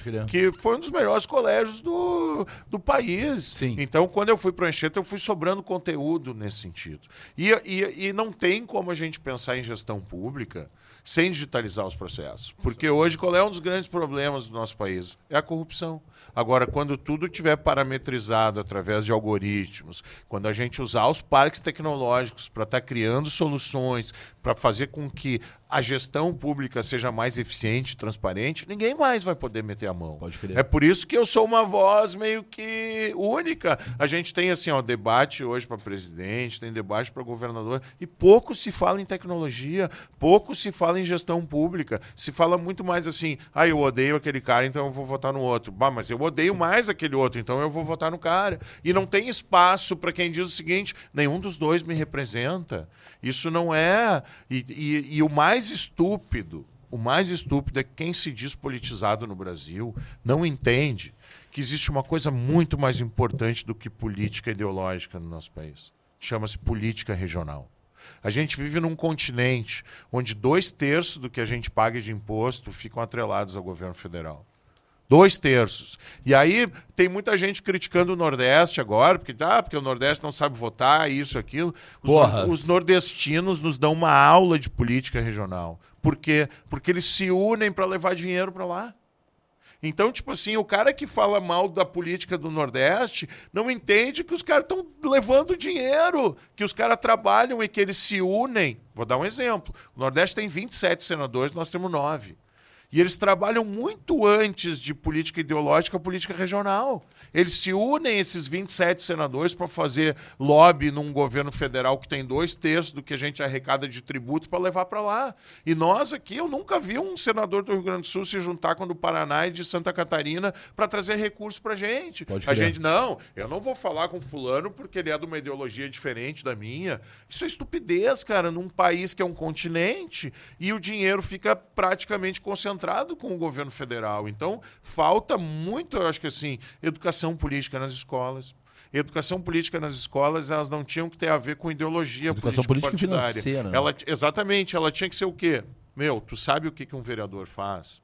crer. que foi um dos melhores colégios do, do país. Sim. Então, quando eu fui para Eu fui sobrando conteúdo nesse sentido. E, e, e não tem como a gente pensar em gestão pública sem digitalizar os processos. Porque hoje, qual é um dos grandes problemas do nosso país? É a corrupção. Agora, quando tudo tiver parametrizado através de algoritmos, quando a gente usar os parques tecnológicos para estar criando soluções, para fazer com que a gestão pública seja mais eficiente e transparente, ninguém mais vai poder meter a mão. Pode crer. É por isso que eu sou uma voz meio que única. A gente tem assim, ó, debate hoje para presidente, tem debate para governador e pouco se fala em tecnologia, pouco se fala em gestão pública. Se fala muito mais assim: "Ah, eu odeio aquele cara, então eu vou votar no outro". Bah, mas eu odeio mais aquele outro, então eu vou votar no cara. E não tem espaço para quem diz o seguinte: nenhum dos dois me representa. Isso não é. E, e- e o mais estúpido, o mais estúpido é que quem se diz politizado no Brasil não entende que existe uma coisa muito mais importante do que política ideológica no nosso país. Chama-se política regional. A gente vive num continente onde dois terços do que a gente paga de imposto ficam atrelados ao governo federal. Dois terços. E aí tem muita gente criticando o Nordeste agora, porque, ah, porque o Nordeste não sabe votar, isso, aquilo. Os, os nordestinos nos dão uma aula de política regional. Por quê? Porque eles se unem para levar dinheiro para lá. Então, tipo assim, o cara que fala mal da política do Nordeste não entende que os caras estão levando dinheiro, que os caras trabalham e que eles se unem. Vou dar um exemplo. O Nordeste tem 27 senadores, nós temos 9. E eles trabalham muito antes de política ideológica, política regional. Eles se unem, esses 27 senadores, para fazer lobby num governo federal que tem dois terços do que a gente arrecada de tributo para levar para lá. E nós aqui, eu nunca vi um senador do Rio Grande do Sul se juntar com o do Paraná e de Santa Catarina para trazer recursos para gente. Pode a gente, não, eu não vou falar com fulano porque ele é de uma ideologia diferente da minha. Isso é estupidez, cara, num país que é um continente e o dinheiro fica praticamente concentrado com o governo federal. Então, falta muito, eu acho que assim, educação política nas escolas. Educação política nas escolas, elas não tinham que ter a ver com ideologia Educação política e político-partidária. financeira, né? Ela, exatamente, ela tinha que ser o quê? Meu, tu sabe o que, que um vereador faz?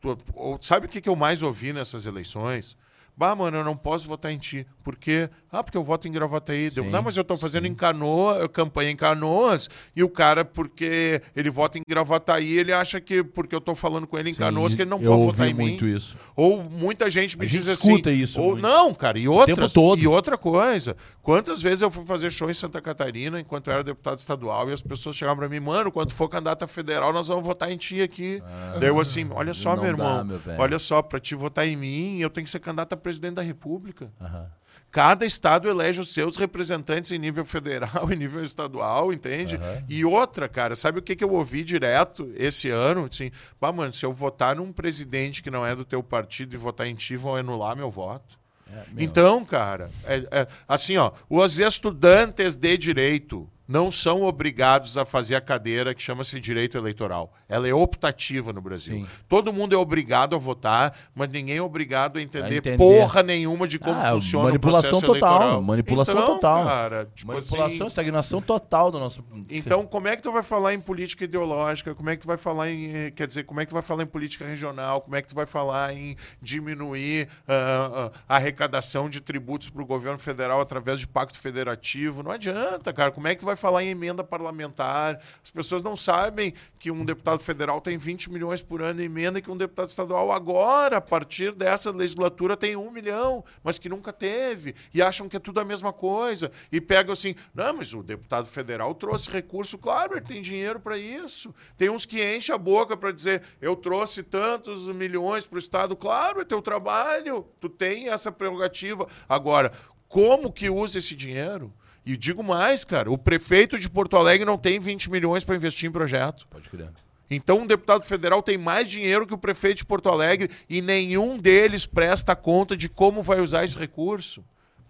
Tu, sabe o que, que eu mais ouvi nessas eleições? Bah, mano, eu não posso votar em ti. Por quê? Ah, porque eu voto em Gravataí. Deu, Sim, não, mas eu tô fazendo em Canoa, campanha em Canoas, e o cara, porque ele vota em Gravataí, ele acha que porque eu tô falando com ele em Sim, Canoas, que ele não pode votar em muito mim. isso. Ou muita gente me A diz gente assim. escuta isso Ou muito. não, cara, e outras. E outra coisa, quantas vezes eu fui fazer show em Santa Catarina enquanto eu era deputado estadual e as pessoas chegavam pra mim, mano, quando for candidato a federal, nós vamos votar em ti aqui. Daí eu assim, olha só, Ah. Meu dá, irmão, meu velho. olha só, pra te votar em mim, eu tenho que ser candidato a presidente da República. Aham. Cada estado elege os seus representantes em nível federal [LAUGHS] e nível estadual, entende? E outra, cara, sabe o que, que eu ouvi direto esse ano? Assim, bah, mano, se eu votar num presidente que não é do teu partido e votar em ti, vão anular meu voto. É, Então, cara, é- é- assim, ó, os estudantes de direito não são obrigados a fazer a cadeira que chama-se direito eleitoral. Ela é optativa no Brasil. Sim. Todo mundo é obrigado a votar, mas ninguém é obrigado a entender, entender. porra nenhuma de como Ah, funciona manipulação o processo total, eleitoral. manipulação Então, total. Cara, tipo Manipulação, assim, estagnação total do nosso. então, como é que tu vai falar em política ideológica? Como é que tu vai falar em, eh, quer dizer, como é que tu vai falar em política regional? Como é que tu vai falar em diminuir ah, ah, a arrecadação de tributos para o governo federal através de pacto federativo? Não adianta, cara. Como é que tu vai falar em emenda parlamentar? As pessoas não sabem que um deputado federal tem 20 milhões por ano em emenda e que um deputado estadual agora, a partir dessa legislatura, tem um milhão, mas que nunca teve. E acham que é tudo a mesma coisa. E pegam assim, não, mas o deputado federal trouxe recurso, claro, ele tem dinheiro para isso. Tem uns que enchem a boca para dizer, eu trouxe tantos milhões para o Estado, claro, é teu trabalho, tu tem essa prerrogativa. Agora, como que usa esse dinheiro? E digo mais, cara, o prefeito de Porto Alegre não tem 20 milhões para investir em projeto. Pode crer. Então, um deputado federal tem mais dinheiro que o prefeito de Porto Alegre e nenhum deles presta conta de como vai usar esse recurso.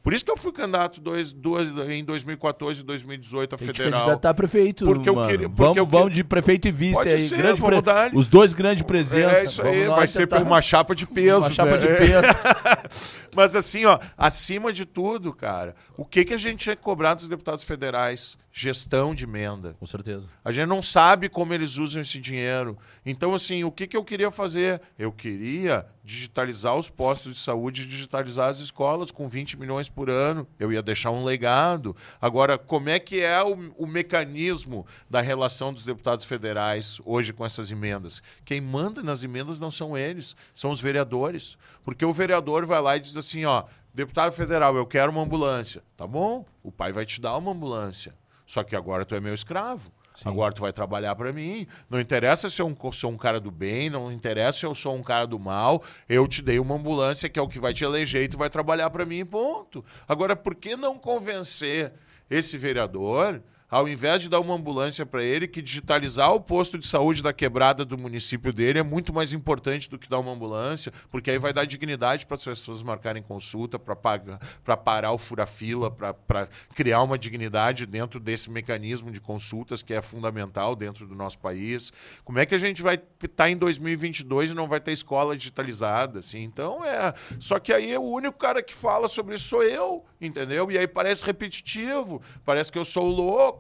Por isso que eu fui candidato dois, duas, em 2014 e 2018 a Tem federal. candidatar a prefeito, Porque eu mano. queria- porque vamos, eu vamos queria- de prefeito e vice Pode aí. ser, grande vamos pre- dar- Os dois grandes presença. É isso aí, Vamos lá vai ser tentar- por uma chapa de peso. Uma chapa né? de peso. [LAUGHS] Mas assim, ó, acima de tudo, cara, o que, que a gente tinha que cobrar dos deputados federais? Gestão de emenda. Com certeza. A gente não sabe como eles usam esse dinheiro. Então, assim, o que, que eu queria fazer? Eu queria digitalizar os postos de saúde, digitalizar as escolas com 20 milhões por ano. Eu ia deixar um legado. Agora, como é que é o, o mecanismo da relação dos deputados federais hoje com essas emendas? Quem manda nas emendas não são eles, são os vereadores. Porque o vereador vai lá e diz assim, ó, deputado federal, eu quero uma ambulância. Tá bom, o pai vai te dar uma ambulância. Só que agora tu é meu escravo. Agora tu vai trabalhar para mim. Não interessa se eu sou um cara do bem, não interessa se eu sou um cara do mal. Eu te dei uma ambulância que é o que vai te eleger e tu vai trabalhar para mim, ponto. Agora, por que não convencer esse vereador, ao invés de dar uma ambulância para ele, que digitalizar o posto de saúde da quebrada do município dele é muito mais importante do que dar uma ambulância, porque aí vai dar dignidade para as pessoas marcarem consulta, para parar o fura-fila, para criar uma dignidade dentro desse mecanismo de consultas que é fundamental dentro do nosso país. Como é que a gente vai estar em 2022 e não vai ter escola digitalizada, assim? Então é, só que aí o único cara que fala sobre isso sou eu, entendeu? E aí parece repetitivo, parece que eu sou o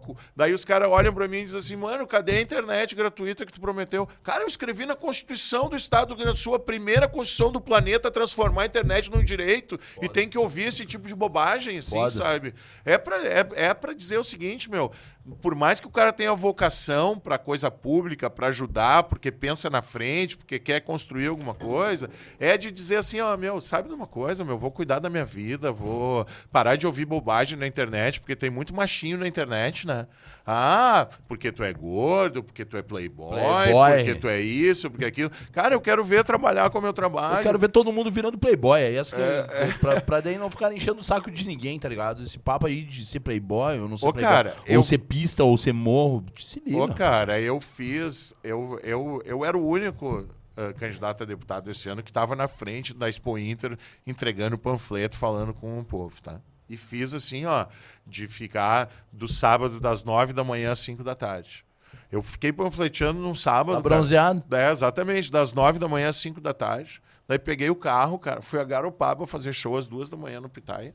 louco. Daí os caras olham para mim e dizem assim: "Mano, cadê a internet gratuita que tu prometeu?" Cara, eu escrevi na Constituição do Estado do Rio Grande do Sul, a primeira Constituição do planeta transformar a internet num direito e tem que ouvir esse tipo de bobagem, assim, Foda. sabe? É pra, é, é pra dizer o seguinte, meu. Por mais que o cara tenha vocação pra coisa pública, pra ajudar, porque pensa na frente, porque quer construir alguma coisa, é de dizer assim, ó, meu, sabe de uma coisa, meu, vou cuidar da minha vida, vou parar de ouvir bobagem na internet, porque tem muito machinho na internet, né? Ah, porque tu é gordo, porque tu é playboy, Playboy. porque tu é isso, porque aquilo. Cara, eu quero ver trabalhar com o meu trabalho. Eu quero ver todo mundo virando playboy. É essa que é, pra, pra daí não ficar enchendo o saco de ninguém, tá ligado? Esse papo aí de ser playboy ou não ser Ô, playboy. cara, ou eu- ser pista ou ser morro. Se liga. Ô, cara, eu fiz. Eu, eu, eu era o único ah, candidato a deputado esse ano que estava na frente da Expo Inter entregando panfleto falando com o povo, tá? E fiz assim, ó, de ficar do sábado das nove da manhã às cinco da tarde. Eu fiquei panfleteando num sábado. Tá bronzeado? É, exatamente, das nove da manhã às cinco da tarde. Daí peguei o carro, cara, fui a Garopaba fazer show às duas da manhã no Pitaia.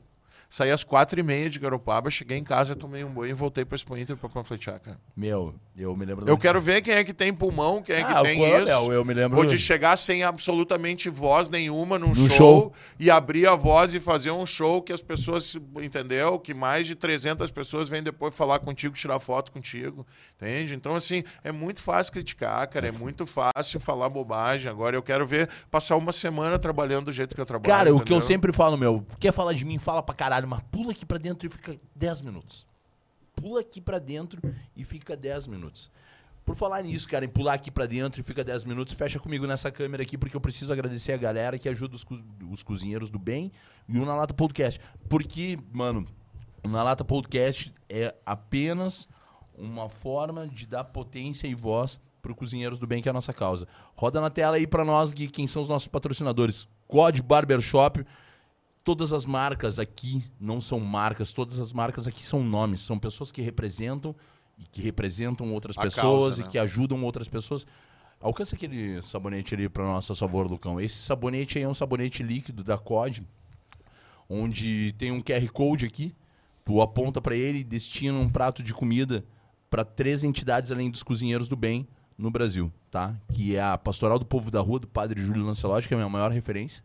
Saí às quatro e meia de Garopaba, cheguei em casa, tomei um banho e voltei pra Expo Inter pra panfletear, cara. Meu, eu me lembro... Eu quero ver quem é que tem pulmão, quem é que Ah, tem Coronel, isso. eu me lembro- Ou de chegar sem absolutamente voz nenhuma num show, show. e abrir a voz e fazer um show que as pessoas, entendeu? Que mais de 300 pessoas vêm depois falar contigo, tirar foto contigo, entende? Então, assim, é muito fácil criticar, cara, é muito fácil falar bobagem. Agora eu quero ver passar uma semana trabalhando do jeito que eu trabalho. Cara, o que eu entendeu? sempre falo, meu, quer falar de mim, fala pra caralho, mas pula aqui pra dentro e fica 10 minutos. Pula aqui pra dentro e fica 10 minutos. Por falar nisso, cara, em pular aqui pra dentro e fica 10 minutos, fecha comigo nessa câmera aqui, porque eu preciso agradecer a galera que ajuda os, co- os cozinheiros do bem e o Na Lata Podcast. Porque, mano, o Na Lata Podcast é apenas uma forma de dar potência e voz pro Cozinheiros do Bem, que é a nossa causa. Roda na tela aí pra nós, Gui, quem são os nossos patrocinadores. Code Barbershop. Todas as marcas aqui não são marcas, todas as marcas aqui são nomes, são pessoas que representam e que representam outras A pessoas causa, e né? que ajudam outras pessoas. Alcança aquele sabonete ali para nosso favor, Lucão. Esse sabonete aí é um sabonete líquido da COD, onde tem um QR Code aqui. Tu aponta para ele e destina um prato de comida para três entidades além dos cozinheiros do bem no Brasil, tá? Que é a Pastoral do Povo da Rua, do Padre Júlio Lancelotti, que é a minha maior referência.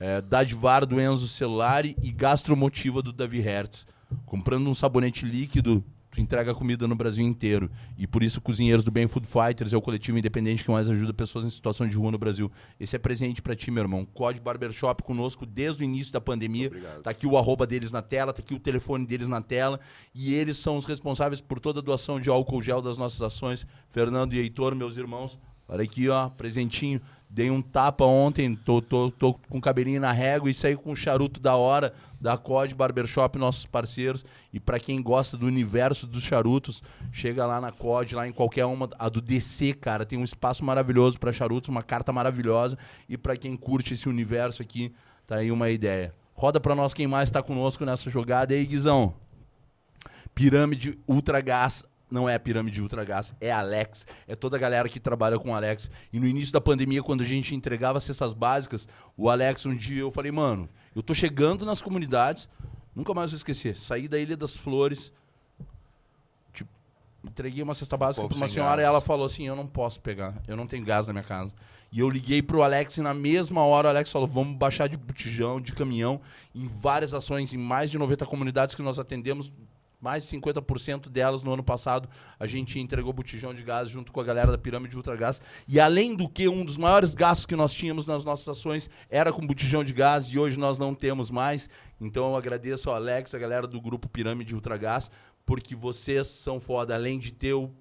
É, Dadivar do Enzo Celulari e Gastromotiva do Davi Hertz. Comprando um sabonete líquido, tu entrega comida no Brasil inteiro. E por isso, Cozinheiros do Bem Food Fighters é o coletivo independente que mais ajuda pessoas em situação de rua no Brasil. Esse é presente pra ti, meu irmão. Code Barbershop conosco desde o início da pandemia. Tá aqui o arroba deles na tela, tá aqui o telefone deles na tela. E eles são os responsáveis por toda a doação de álcool gel das nossas ações. Fernando e Heitor, meus irmãos. Olha aqui, ó, presentinho. Dei um tapa ontem, tô, tô, tô com o cabelinho na régua e saí com o charuto da hora da COD Barbershop, nossos parceiros. E pra quem gosta do universo dos charutos, chega lá na COD, lá em qualquer uma, a do DC, cara, tem um espaço maravilhoso pra charutos, uma carta maravilhosa. E pra quem curte esse universo aqui, tá aí uma ideia. Roda pra nós quem mais tá conosco nessa jogada aí, Guizão. Pirâmide Ultra Gás. Não é Pirâmide Ultra Gás, é Alex. É toda a galera que trabalha com Alex. E no início da pandemia, quando a gente entregava cestas básicas, o Alex, um dia eu falei, mano, eu tô chegando nas comunidades, nunca mais vou esquecer. Saí da Ilha das Flores, tipo, entreguei uma cesta básica povo pra uma senhora gás. e ela falou assim: eu não posso pegar, eu não tenho gás na minha casa. E eu liguei pro Alex e na mesma hora o Alex falou: vamos baixar de botijão, de caminhão, em várias ações, em mais de 90 comunidades que nós atendemos. Mais de 50% delas no ano passado a gente entregou botijão de gás junto com a galera da Pirâmide Ultra Gás. E além do que, um dos maiores gastos que nós tínhamos nas nossas ações era com botijão de gás e hoje nós não temos mais. Então eu agradeço ao Alex, a galera do grupo Pirâmide Ultra Gás, porque vocês são foda. Além de ter o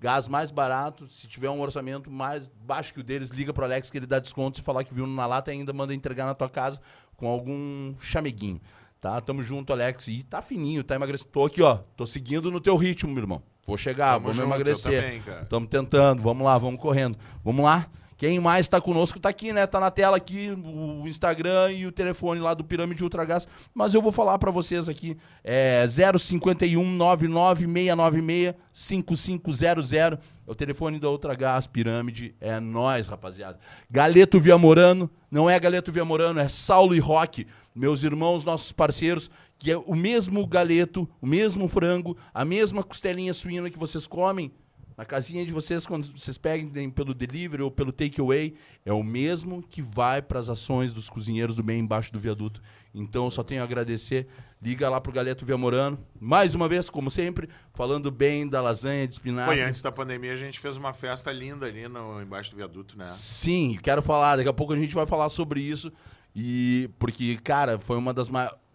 gás mais barato, se tiver um orçamento mais baixo que o deles, liga pro Alex que ele dá desconto. Se falar que viu na lata, ainda manda entregar na tua casa com algum chameguinho. Tá? Tamo junto, Alex. E tá fininho, tá emagrecendo. Tô aqui, ó. Tô seguindo no teu ritmo, meu irmão. Vou chegar, Tamo vamos junto, emagrecer. também, cara. Estamos tentando, vamos lá, vamos correndo. Vamos lá. Quem mais está conosco tá aqui, né? Tá na tela aqui o Instagram e o telefone lá do Pirâmide Ultra Gás. Mas eu vou falar para vocês aqui. É 051 99696 5500. É o telefone da Ultra Gás Pirâmide. É nós, rapaziada. Galeto Viamorano. Não é Galeto Viamorano, é Saulo e Roque. Meus irmãos, nossos parceiros que é o mesmo galeto, o mesmo frango, a mesma costelinha suína que vocês comem na casinha de vocês, quando vocês peguem pelo delivery ou pelo takeaway, é o mesmo que vai para as ações dos cozinheiros do bem embaixo do viaduto. Então, eu só tenho a agradecer. Liga lá pro Galeto Viamorano. Mais uma vez, como sempre, falando bem da lasanha de espinafre. Foi antes da pandemia, a gente fez uma festa linda ali no, embaixo do viaduto, né? Sim, quero falar. Daqui a pouco a gente vai falar sobre isso. E porque, cara, foi uma das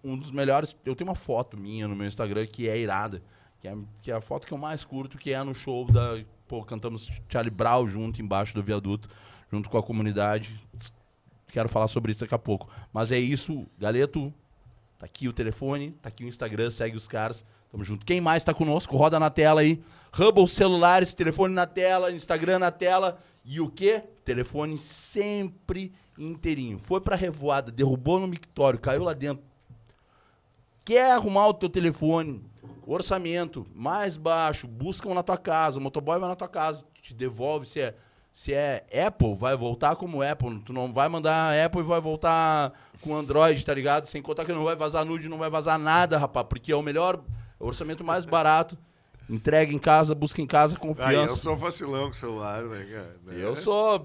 um dos melhores. Eu tenho uma foto minha no meu Instagram que é irada. Que é, que é a foto que eu mais curto, que é no show da. Pô, cantamos Charlie Brown junto embaixo do viaduto, junto com a comunidade. Quero falar sobre isso daqui a pouco. Mas é isso, Galeto. Tá aqui o telefone, tá aqui o Instagram, segue os caras. Tamo junto. Quem mais tá conosco? Roda na tela aí. Hubble celulares, telefone na tela, Instagram na tela. E o quê? Telefone sempre inteirinho. Foi pra revoada, derrubou no mictório, caiu lá dentro. Quer arrumar o teu telefone? Orçamento mais baixo, buscam na tua casa, o motoboy vai na tua casa, te devolve se é se é Apple, vai voltar como Apple. Tu não vai mandar Apple e vai voltar com Android, tá ligado? Sem contar que não vai vazar nude, não vai vazar nada, rapaz, porque é o melhor, é o orçamento mais barato. Entrega em casa, busca em casa, Ah, confiança. eu sou vacilão com o celular, né, cara? Eu sou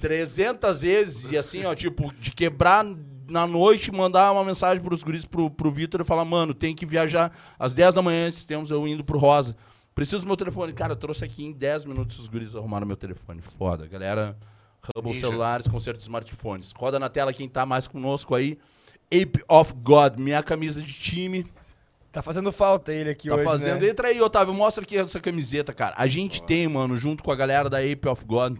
300 vezes e assim, ó, tipo, de quebrar na noite, mandar uma mensagem pros guris, pro, pro Vitor e falar, mano, tem que viajar às 10 da manhã, esses tempos eu indo pro Rosa. Preciso do meu telefone. Cara, eu trouxe aqui em 10 minutos os guris arrumaram meu telefone. Foda, galera. Hubble Ninja. celulares, conserto de smartphones. Roda na tela quem tá mais conosco aí. Ape of God, minha camisa de time. Tá fazendo falta ele aqui Tá hoje, fazendo. né? Entra aí, Otávio, mostra aqui essa camiseta, cara. A gente tem, mano, junto com a galera da Ape of God.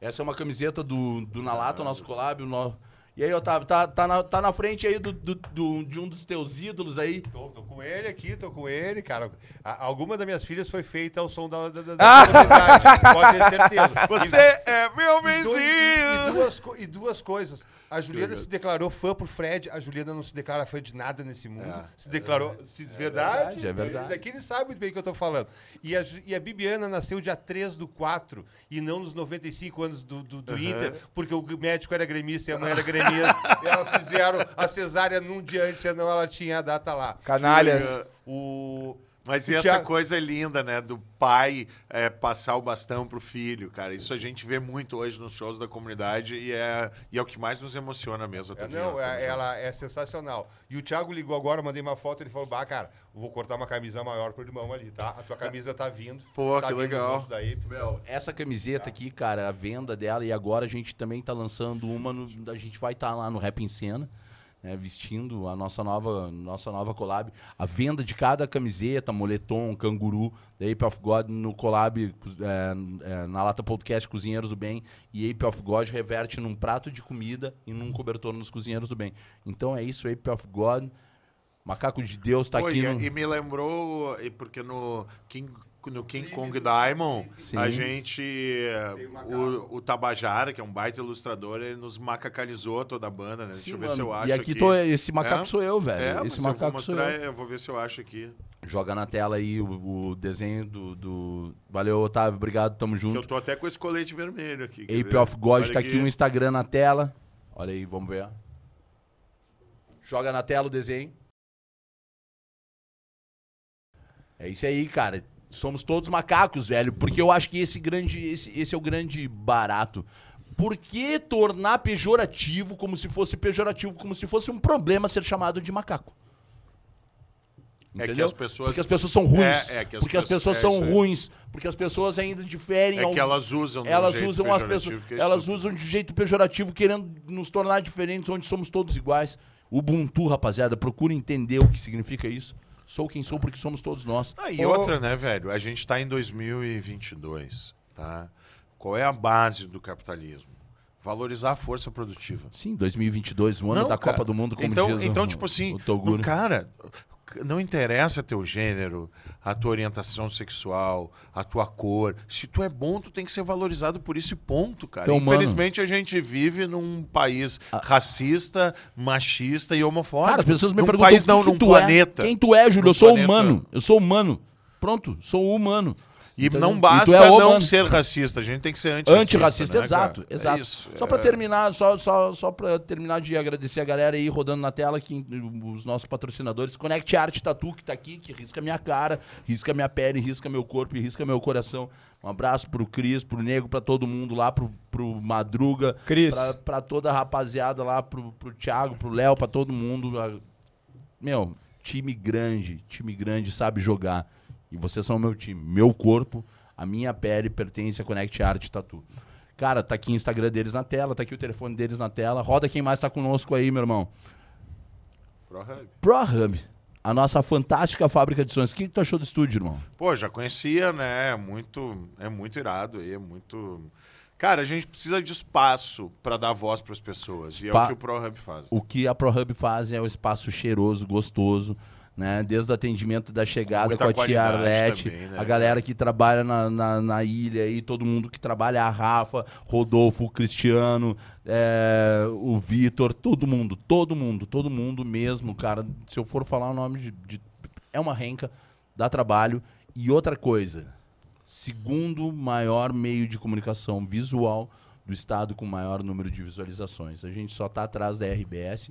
Essa é uma camiseta do, do Nalata, o nosso collab. o no- E aí, Otávio, tá, tá, na, tá na frente aí do, do- do- de um dos teus ídolos aí. Tô, tô com ele aqui, tô com ele, cara. A- alguma das minhas filhas foi feita ao som da, da, da, Ah! da comunidade, pode ter certeza. [LAUGHS] Você é meu E, do- e- e duas, e duas coisas. A Juliana se declarou fã pro Fred. A Juliana não se declara fã de nada nesse mundo. É, se declarou. se, verdade, verdade, é verdade. Isso aqui ele sabe muito bem o que eu tô falando. E a, e a Bibiana nasceu dia 3 do 4 e não nos 95 anos do, do, do Inter, porque o médico era gremista e a mãe era gremista. Elas fizeram a cesárea num dia antes, senão ela tinha a data lá. Canalhas. O. Mas e essa Thiago- coisa linda, né? Do pai é, passar o bastão pro filho, cara. Isso a gente vê muito hoje nos shows da comunidade e é, e é o que mais nos emociona mesmo. É, não, é- ela é sensacional. E o Thiago ligou agora, mandei uma foto, ele falou: Bah, cara, vou cortar uma camisa maior pro irmão ali, tá? A tua camisa tá vindo. Pô, tá que vindo legal. Daí. Meu, essa camiseta aqui, cara, a venda dela, e agora a gente também tá lançando uma, no- a gente vai estar lá no Rap em Cena, né, vestindo a nossa nova, nossa nova collab. A venda de cada camiseta, moletom, canguru, da Ape of God no collab, é, é, na Lata Podcast Cozinheiros do Bem, e Ape of God reverte num prato de comida e num cobertor nos Cozinheiros do Bem. Então é isso, Ape of God. Macaco de Deus tá Pô, aqui e, no... e me lembrou, porque no King no King Kong Diamond, Sim. a gente. O, o Tabajara, que é um baita ilustrador, ele nos macacalizou toda a banda, né? Deixa eu ver se eu acho e aqui, aqui. tô, esse macaco É? sou eu, velho. É, mas esse eu vou macaco sou mostrar, eu. eu vou ver se eu acho aqui. Joga na tela aí o, o desenho do, do- Valeu, Otávio. Obrigado, tamo Que junto. eu tô até com esse colete vermelho aqui. Ape ver? of God Olha tá aqui o Instagram na tela. Olha aí, vamos ver. Joga na tela o desenho. É isso aí, cara. Somos todos macacos, velho. Porque eu acho que esse grande. Esse, esse é o grande barato. Por que tornar pejorativo como se fosse pejorativo, como se fosse um problema ser chamado de macaco? É que Entendeu? as pessoas- Porque as pessoas são ruins. É, é que as porque as pessoas- pessoas é são aí. ruins. Porque as pessoas ainda diferem. É ao- que elas usam de um elas jeito usam as pessoas, é elas usam de jeito pejorativo, querendo nos tornar diferentes, onde somos todos iguais. Ubuntu, rapaziada, procura entender o que significa isso. Sou quem sou porque somos todos nós. Ah, e outra, né, velho? A gente tá em 2022, tá? Qual é a base do capitalismo? Valorizar a força produtiva. Sim, 2022, o ano Não, da cara. Copa do Mundo, como então, diz o- então tipo assim, o cara, não interessa teu gênero, a tua orientação sexual, a tua cor. Se tu é bom, tu tem que ser valorizado por esse ponto, cara. É humano. Infelizmente, a gente vive num país racista, machista e homofóbico. Cara, as pessoas me num perguntam país, não, que num tu planeta. é. Quem tu é, Júlio? Eu sou planeta. humano. Eu sou humano. Pronto, sou humano. E Entendeu? não E basta é não ser racista, a gente tem que ser antirracista. Antirracista, né, exato, cara? exato. É isso. Só é... pra terminar, só, só, só pra terminar de agradecer a galera aí rodando na tela, que, os nossos patrocinadores. Connect Art Tatu, que tá aqui, que risca minha cara, risca minha pele, risca meu corpo e risca meu coração. Um abraço pro Cris, pro Nego, pra todo mundo lá, pro, pro Madruga. Cris. Pra, pra toda a rapaziada lá, pro, pro Thiago, pro Léo, pra todo mundo. A- Meu, time grande, time grande sabe jogar. E vocês são o meu time. Meu corpo, a minha pele pertence a Connect Art Tatu. Cara, tá aqui o Instagram deles na tela, tá aqui o telefone deles na tela. Roda quem mais tá conosco aí, meu irmão. ProHub. ProHub, a nossa fantástica fábrica de sons. O que, que tu achou do estúdio, irmão? Pô, já conhecia, né? É muito, é muito irado aí, é muito. Cara, a gente precisa de espaço pra dar voz pras pessoas. E é o que o ProHub faz. O que a ProHub faz é o espaço cheiroso, gostoso, né? Desde o atendimento da chegada muita com a tia Arlete, também, né, a galera que trabalha na, na, na ilha aí, todo mundo que trabalha, a Rafa, Rodolfo, o Cristiano, é, o Vitor, todo mundo, todo mundo, todo mundo mesmo, cara. Se eu for falar o nome de. de- é uma renca, dá trabalho. E outra coisa, segundo maior meio de comunicação visual do estado com maior número de visualizações. A gente só está atrás da RBS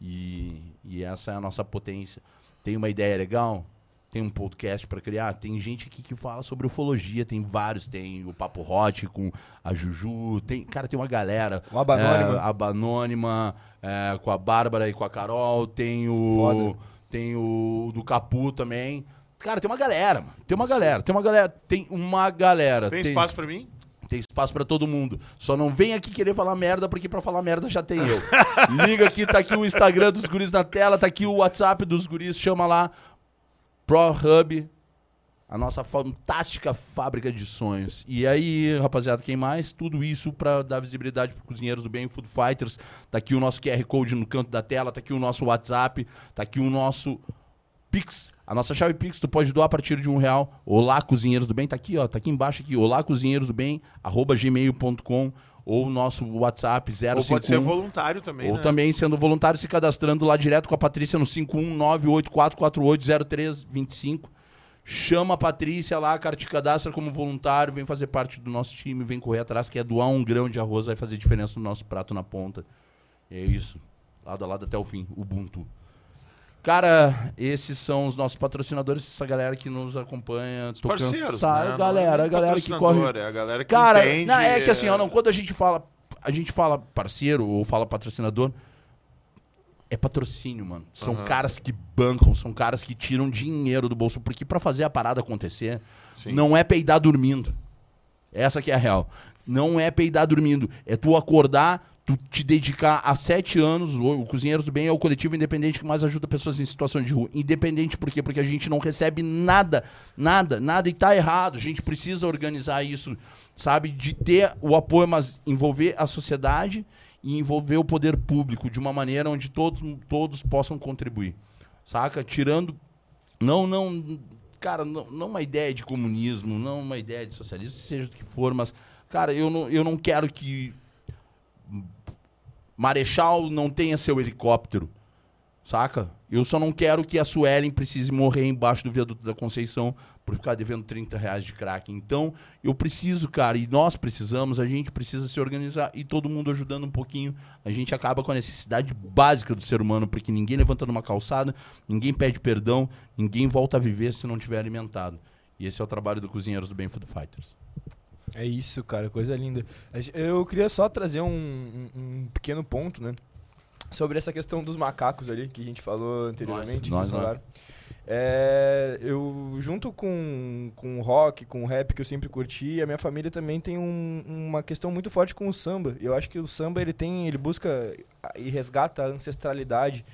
e, e essa é a nossa potência. Tem uma ideia legal? Tem um podcast para criar? Tem gente aqui que fala sobre ufologia, tem vários, tem o Papo Hot com a Juju, tem, cara, tem uma galera. O Aba Anônima. É, Aba Anônima, é, com a Bárbara e com a Carol, tem o Foda. tem o do Capu também. Cara, tem uma galera, mano. Tem uma galera, tem uma galera, tem uma galera. Tem espaço pra mim? Tem espaço pra todo mundo. Só não vem aqui querer falar merda, porque pra falar merda já tem eu. [LAUGHS] Liga aqui, tá aqui o Instagram dos guris na tela, tá aqui o WhatsApp dos guris, chama lá. ProHub, a nossa fantástica fábrica de sonhos. E aí, rapaziada, quem mais? Tudo isso pra dar visibilidade pro Cozinheiros do Bem, Food Fighters. Tá aqui o nosso QR Code no canto da tela, tá aqui o nosso WhatsApp, tá aqui o nosso Pix. A nossa chave Pix, tu pode doar a partir de um real. Olá, Cozinheiros do Bem, tá aqui, ó. Tá aqui embaixo aqui. Olá, Cozinheiros do Bem, arroba gmail.com ou nosso WhatsApp 051. Ou pode ser voluntário também, Ou né? também sendo voluntário, se cadastrando lá direto com a Patrícia no 51984480325. Chama a Patrícia lá, cara, te cadastra como voluntário, vem fazer parte do nosso time, vem correr atrás, quer doar um grão de arroz, vai fazer diferença no nosso prato na ponta. E é isso. Lado a lado até o fim, Ubuntu. Cara, esses são os nossos patrocinadores, essa galera que nos acompanha. Tô Parceiros, cansado, né? galera, Não é a galera que corre. É a galera que Cara, entende. não, é que assim, ó, não, quando a gente fala, a gente fala parceiro ou fala patrocinador, é patrocínio, mano. São Aham. caras que bancam, são caras que tiram dinheiro do bolso, porque pra fazer a parada acontecer, Sim. não é peidar dormindo. Essa que é a real. Não é peidar dormindo, é tu acordar, tu te dedicar a sete anos, o o Cozinheiros do Bem é o coletivo independente que mais ajuda pessoas em situação de rua. Independente por quê? Porque a gente não recebe nada, nada, nada e tá errado. A gente precisa organizar isso, sabe? De ter o apoio, mas envolver a sociedade e envolver o poder público de uma maneira onde todos, todos possam contribuir. Saca? Tirando. Não, não. cara, não, não uma ideia de comunismo, não uma ideia de socialismo, seja do que for, mas, cara, eu não, eu não quero que Marechal não tenha seu helicóptero, saca? Eu só não quero que a Suelen precise morrer embaixo do viaduto da Conceição por ficar devendo 30 reais de crack. Então, eu preciso, cara, e nós precisamos, a gente precisa se organizar e todo mundo ajudando um pouquinho. A gente acaba com a necessidade básica do ser humano, porque ninguém levanta numa calçada, ninguém pede perdão, ninguém volta a viver se não tiver alimentado. E esse é o trabalho do Cozinheiros do Bem Food Fighters. É isso, cara, coisa linda. Eu queria só trazer um, um, um pequeno ponto, né? Sobre essa questão dos macacos ali, que a gente falou anteriormente, Nós, que vocês falaram. É, eu, junto com, com o rock, com o rap que eu sempre curti, a minha família também tem um- uma questão muito forte com o samba. Eu acho que o samba ele tem, ele busca e resgata a ancestralidade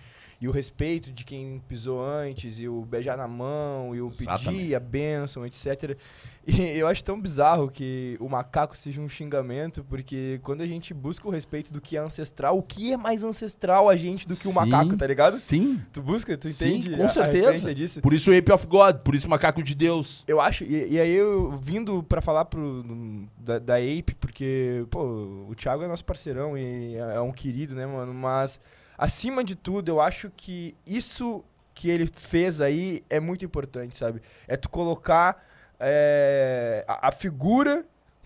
e o respeito de quem pisou antes, e o beijar na mão, e o pedir Exatamente. a bênção, etc. E eu acho tão bizarro que o macaco seja um xingamento, porque quando a gente busca o respeito do que é ancestral, o que é mais ancestral a gente do que o Sim, macaco, tá ligado? Sim. Tu busca, tu Sim, entende com a- a certeza. referência disso? Por isso o Ape of God, por isso o Macaco de Deus. Eu acho, e, e aí eu vindo pra falar pro, da, da Ape, porque, pô, o Thiago é nosso parceirão e é, é um querido, né, mano? Mas, acima de tudo, eu acho que isso que ele fez aí é muito importante, sabe? É tu colocar é, a, a figura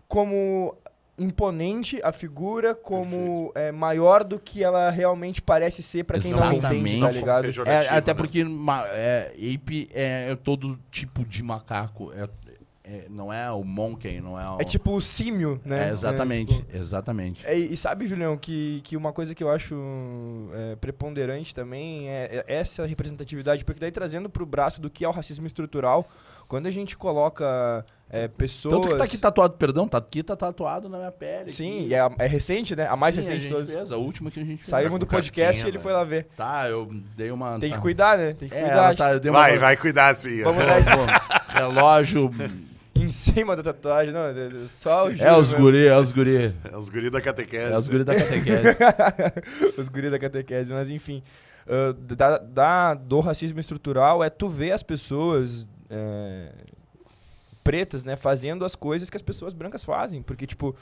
como imponente, a figura como é, maior do que ela realmente parece ser pra quem não entende, tá ligado? É, Pejorativo, até né? porque ma- é, ape é, todo tipo de macaco. É, é- não é o monkey, não é o... É tipo o símio, né? É, exatamente, É, tipo, exatamente. É, e sabe, Julião, que, que uma coisa que eu acho é, preponderante também é, essa representatividade, porque daí trazendo pro braço do que é o racismo estrutural, quando a gente coloca é, pessoas... Tanto que tá aqui tatuado, perdão, tá aqui tá tatuado na minha pele. Sim, e é, é recente, né? A mais Sim, recente a de todas. fez, a última que a gente fez. Saímos do com podcast casquinha, e ele foi lá ver. Tá, eu dei uma... Tem que tá. cuidar, né? Tem que É, cuidar. tá, eu dei uma... Vai, vai cuidar sim. Vamos dar esse Pô, [LAUGHS] relógio... em cima da tatuagem. Não, é- é só o É Júlio os mesmo. guri, é os guri. É os guris da catequese. É os guri da catequese. [LAUGHS] os guris da catequese, mas enfim. ah, da, da- do racismo estrutural é tu ver as pessoas é, pretas, né, fazendo as coisas que as pessoas brancas fazem. Porque, tipo.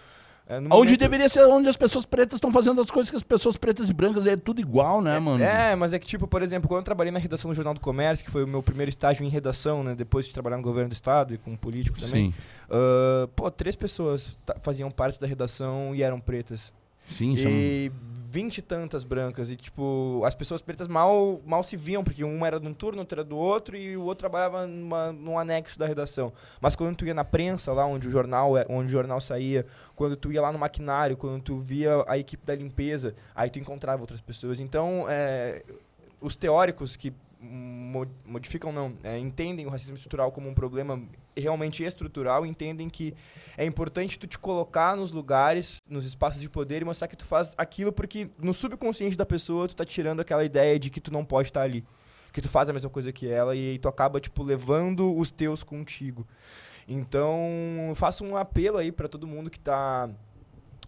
É, Onde momento- deveria ser onde as pessoas pretas estão fazendo as coisas que as pessoas pretas e brancas é tudo igual, né, mano? É, mas é que, tipo, por exemplo, quando eu trabalhei na redação do Jornal do Comércio, que foi o meu primeiro estágio em redação, né, depois de trabalhar no governo do estado e com político também, Sim, ah, pô, três pessoas faziam parte da redação e eram pretas. Sim, são... E vinte e tantas brancas. E, tipo, as pessoas pretas mal, mal se viam, porque uma era de um turno, outra era do outro, e o outro trabalhava numa, num anexo da redação. Mas quando tu ia na prensa, lá onde o jornal, é- onde o jornal saía, quando tu ia lá no maquinário, quando tu via a equipe da limpeza, aí tu encontrava outras pessoas. Então, é, os teóricos que modificam não, é, entendem o racismo estrutural como um problema realmente estrutural, entendem que é importante tu te colocar nos lugares, nos espaços de poder e mostrar que tu faz aquilo porque no subconsciente da pessoa tu tá tirando aquela ideia de que tu não pode estar ali. Que tu faz a mesma coisa que ela e, aí tu acaba, tipo, levando os teus contigo. Então, faço um apelo aí pra todo mundo que tá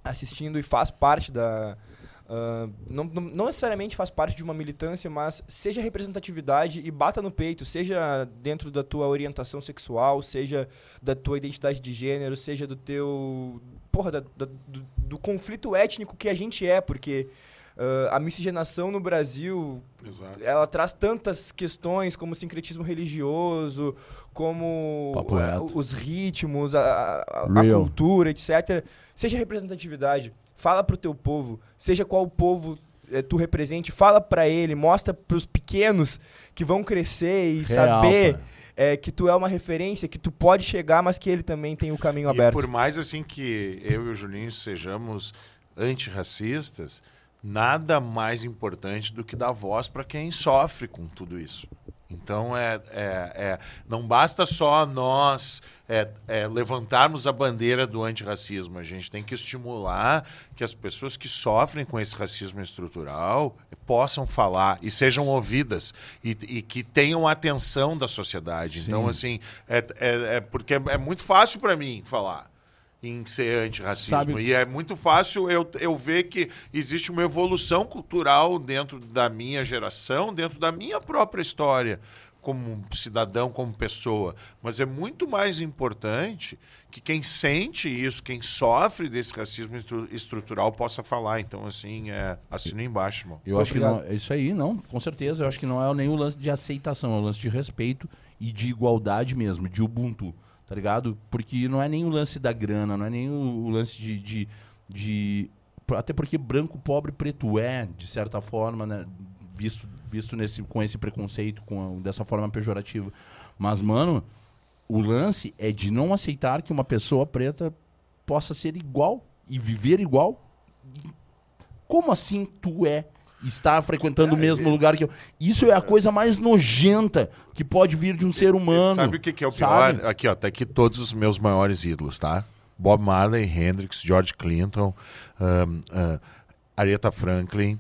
assistindo e faz parte da. Ah, não, não, não necessariamente faz parte de uma militância, mas seja representatividade e bata no peito, seja dentro da tua orientação sexual, seja da tua identidade de gênero, seja do teu. Porra, da- da- do, do conflito étnico que a gente é, porque ah, a miscigenação no Brasil Exato. ela traz tantas questões como o sincretismo religioso, como os ritmos, a, a- a cultura, etc. Seja representatividade. Fala pro teu povo, seja qual povo eh, tu represente, fala pra ele, mostra pros pequenos que vão crescer e Real, saber eh, que tu é uma referência, que tu pode chegar, mas que ele também tem o caminho E aberto. por mais assim que eu e o Julinho sejamos antirracistas, nada mais importante do que dar voz para quem sofre com tudo isso. Então é, é, é- não basta só nós é, é, levantarmos a bandeira do antirracismo, a gente tem que estimular que as pessoas que sofrem com esse racismo estrutural possam falar e sejam ouvidas e, e que tenham atenção da sociedade. Então, assim, é, é, é porque é muito fácil para mim falar em ser antirracismo. Sabe- E é muito fácil eu, eu ver que existe uma evolução cultural dentro da minha geração, dentro da minha própria história, como cidadão, como pessoa, mas é muito mais importante que quem sente isso, quem sofre desse racismo estru- estrutural possa falar. Então, assim, é, assina embaixo, irmão. Eu acho que Obrigado. não, é isso aí, não, com certeza. Eu acho que não é nenhum lance de aceitação, é um lance de respeito e de igualdade mesmo, de Ubuntu, tá ligado? Porque não é nem o lance da grana, não é nem o, lance de, de, de- Até porque branco, pobre, preto é, de certa forma, né? Visto, visto nesse, com esse preconceito, com dessa forma pejorativa. Mas, mano, o lance é de não aceitar que uma pessoa preta possa ser igual e viver igual como assim tu é? Está frequentando o mesmo lugar que eu. Isso é a coisa mais nojenta que pode vir de um ser humano. Sabe o que, que é o pior? sabe? Aqui, ó, tá aqui todos os meus maiores ídolos, tá? Bob Marley, Hendrix, George Clinton, um, uh, Aretha Franklin,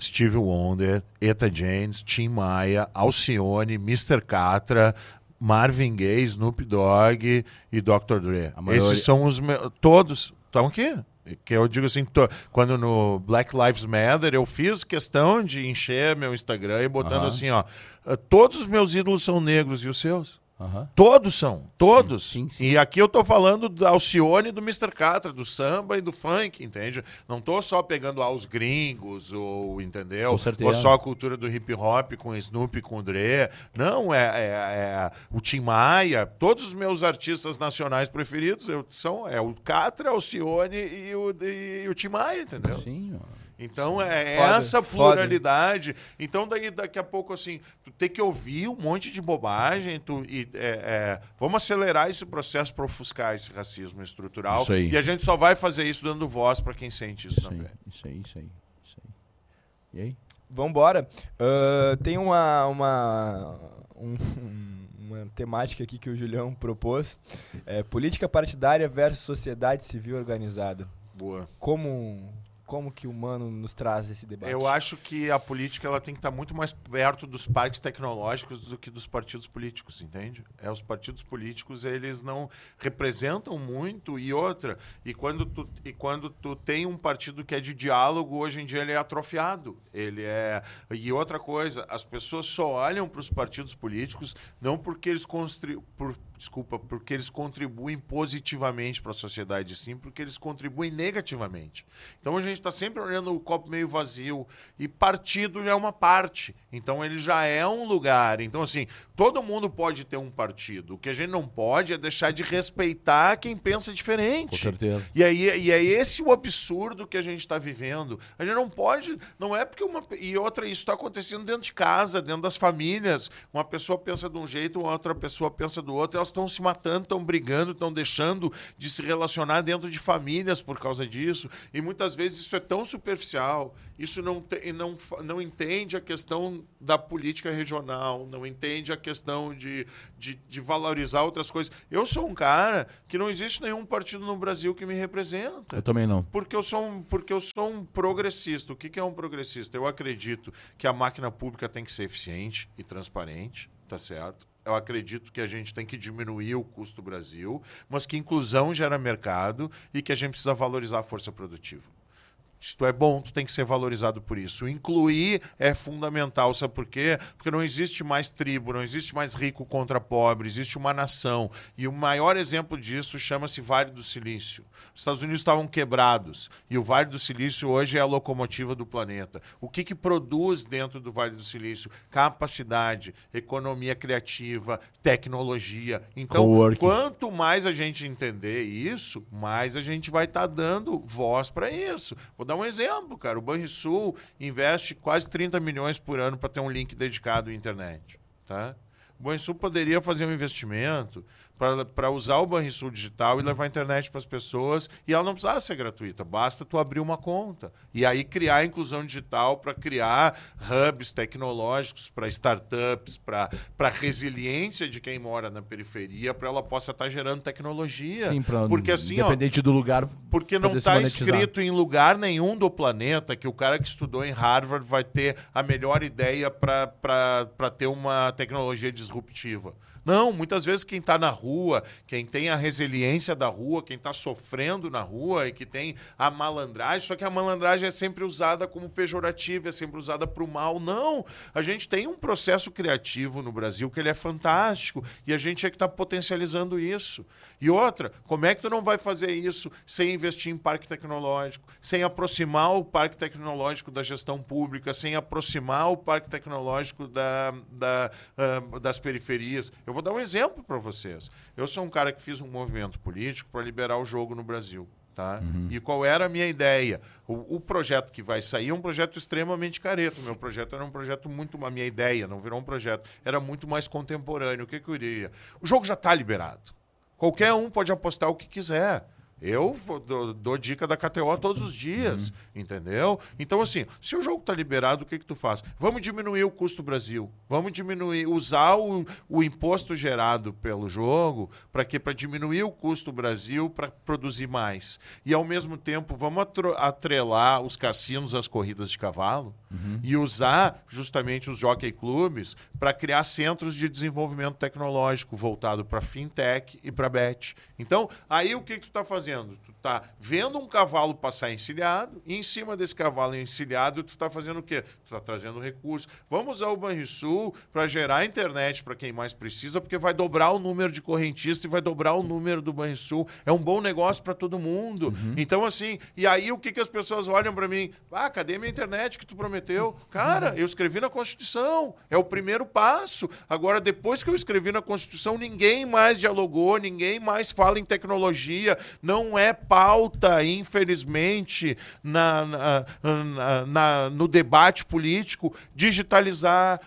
Stevie Wonder, Eta James, Tim Maia, Alcione, Mr. Catra, Marvin Gaye, Snoop Dogg e Dr. Dre. Esses são os meus... Todos estão aqui. Que eu digo assim, to- quando no Black Lives Matter eu fiz questão de encher meu Instagram e botando assim, ó, "Ah, todos os meus ídolos são negros e os seus? Aham. Todos são, todos. Sim, sim, sim. E aqui eu tô falando da Alcione e do Mr. Catra, do samba e do funk, entende? Não tô só pegando ah, os gringos, ou, entendeu? Com. Ou só a cultura do hip hop com Snoop, com o Dre. Não, é, é- é o Tim Maia, todos os meus artistas nacionais preferidos eu, são é o Catra, Alcione e o, e o Tim Maia, entendeu? Sim, ó. Então é Foda, essa foda. pluralidade. Então daí daqui a pouco assim, tu tem que ouvir um monte de bobagem, tu e é, é, vamos acelerar esse processo para ofuscar esse racismo estrutural. Isso aí. E a gente só vai fazer isso dando voz para quem sente isso, Isso aí, também. isso aí, isso aí, isso aí. E aí? Vambora. Ah, tem uma, uma, um- uma temática aqui que o Julião propôs. É, política partidária versus sociedade civil organizada. Boa. Como, como que o humano nos traz esse debate? Eu acho que a política ela tem que estar muito mais perto dos parques tecnológicos do que dos partidos políticos, entende? É os partidos políticos eles não representam muito e outra e quando tu e quando tu tem um partido que é de diálogo hoje em dia ele é atrofiado, ele é e outra coisa as pessoas só olham para os partidos políticos não porque eles constru... por desculpa porque eles contribuem positivamente para a sociedade sim porque eles contribuem negativamente. Então a gente está sempre olhando o copo meio vazio e partido já é uma parte. Então ele já é um lugar. Então, assim, todo mundo pode ter um partido. O que a gente não pode é deixar de respeitar quem pensa diferente. Com certeza. E, aí, e é esse o absurdo que a gente está vivendo. A gente não pode. Não é porque uma. E outra, isso está acontecendo dentro de casa, dentro das famílias. Uma pessoa pensa de um jeito, outra pessoa pensa do outro. Elas estão se matando, estão brigando, estão deixando de se relacionar dentro de famílias por causa disso. E muitas vezes isso é tão superficial. Isso não, te, não, não entende a questão da política regional, não entende a questão de, de, de valorizar outras coisas. Eu sou um cara que não existe nenhum partido no Brasil que me representa. Eu também não. Porque eu sou um, porque eu sou um progressista. O que, que é um progressista? Eu acredito que a máquina pública tem que ser eficiente e transparente, tá certo? Eu acredito que a gente tem que diminuir o custo do Brasil, mas que inclusão gera mercado e que a gente precisa valorizar a força produtiva. Se tu é bom, tu tem que ser valorizado por isso. Incluir é fundamental, sabe por quê? Porque não existe mais tribo, não existe mais rico contra pobre, existe uma nação. E o maior exemplo disso chama-se Vale do Silício. Os Estados Unidos estavam quebrados e o Vale do Silício hoje é a locomotiva do planeta. O que, que produz dentro do Vale do Silício? Capacidade, economia criativa, tecnologia. Então, Coworking. quanto mais a gente entender isso, mais a gente vai estar dando voz para isso. Vou dar um exemplo, cara. O Banrisul investe quase 30 milhões por ano para ter um link dedicado à internet. Tá? O Banrisul poderia fazer um investimento para usar o Banrisul digital e levar a internet para as pessoas e ela não precisava ser gratuita, basta tu abrir uma conta e aí criar a inclusão digital para criar hubs tecnológicos para startups, para a resiliência de quem mora na periferia, para ela possa estar gerando tecnologia. Sim, pra, Porque assim, ó, independente do lugar. porque não está escrito em lugar nenhum do planeta que o cara que estudou em Harvard vai ter a melhor ideia para ter uma tecnologia disruptiva. Não, muitas vezes quem está na rua, quem tem a resiliência da rua, quem está sofrendo na rua e que tem a malandragem, só que a malandragem é sempre usada como pejorativa, é sempre usada para o mal. Não, a gente tem um processo criativo no Brasil que ele é fantástico e a gente é que está potencializando isso. E outra, como é que tu não vai fazer isso sem investir em parque tecnológico, sem aproximar o parque tecnológico da gestão pública, sem aproximar o parque tecnológico da, da, uh, das periferias? Eu vou dar um exemplo para vocês. Eu sou um cara que fiz um movimento político para liberar o jogo no Brasil. Tá? Uhum. E qual era a minha ideia? O, o, projeto que vai sair é um projeto extremamente careto. O meu projeto era um projeto muito. A minha ideia não virou um projeto, era muito mais contemporâneo. O que, que eu iria? O jogo já está liberado. Qualquer um pode apostar o que quiser. Eu dou, dica da KTO todos os dias, uhum. entendeu? Então, assim, se o jogo está liberado, o que, que tu faz? Vamos diminuir o custo Brasil. Vamos diminuir, usar o, o imposto gerado pelo jogo para quê? Para diminuir o custo Brasil para produzir mais. E, ao mesmo tempo, vamos atrelar os cassinos às corridas de cavalo uhum. e usar justamente os jockey clubes para criar centros de desenvolvimento tecnológico voltado para fintech e para bet. Então, aí o que, que tu está fazendo? Fazendo? Tu está vendo um cavalo passar encilhado, e em cima desse cavalo encilhado, tu está fazendo o quê? Tu está trazendo recursos. Vamos usar o Banrisul para gerar internet para quem mais precisa, porque vai dobrar o número de correntistas e vai dobrar o número do Banrisul. É um bom negócio para todo mundo. Uhum. Então, assim, e aí o que, que as pessoas olham para mim? Ah, cadê minha internet que tu prometeu? Cara, eu escrevi na Constituição. É o primeiro passo. Agora, depois que eu escrevi na Constituição, ninguém mais dialogou, ninguém mais fala em tecnologia, não não é pauta, infelizmente, na, na, na, no debate político, digitalizar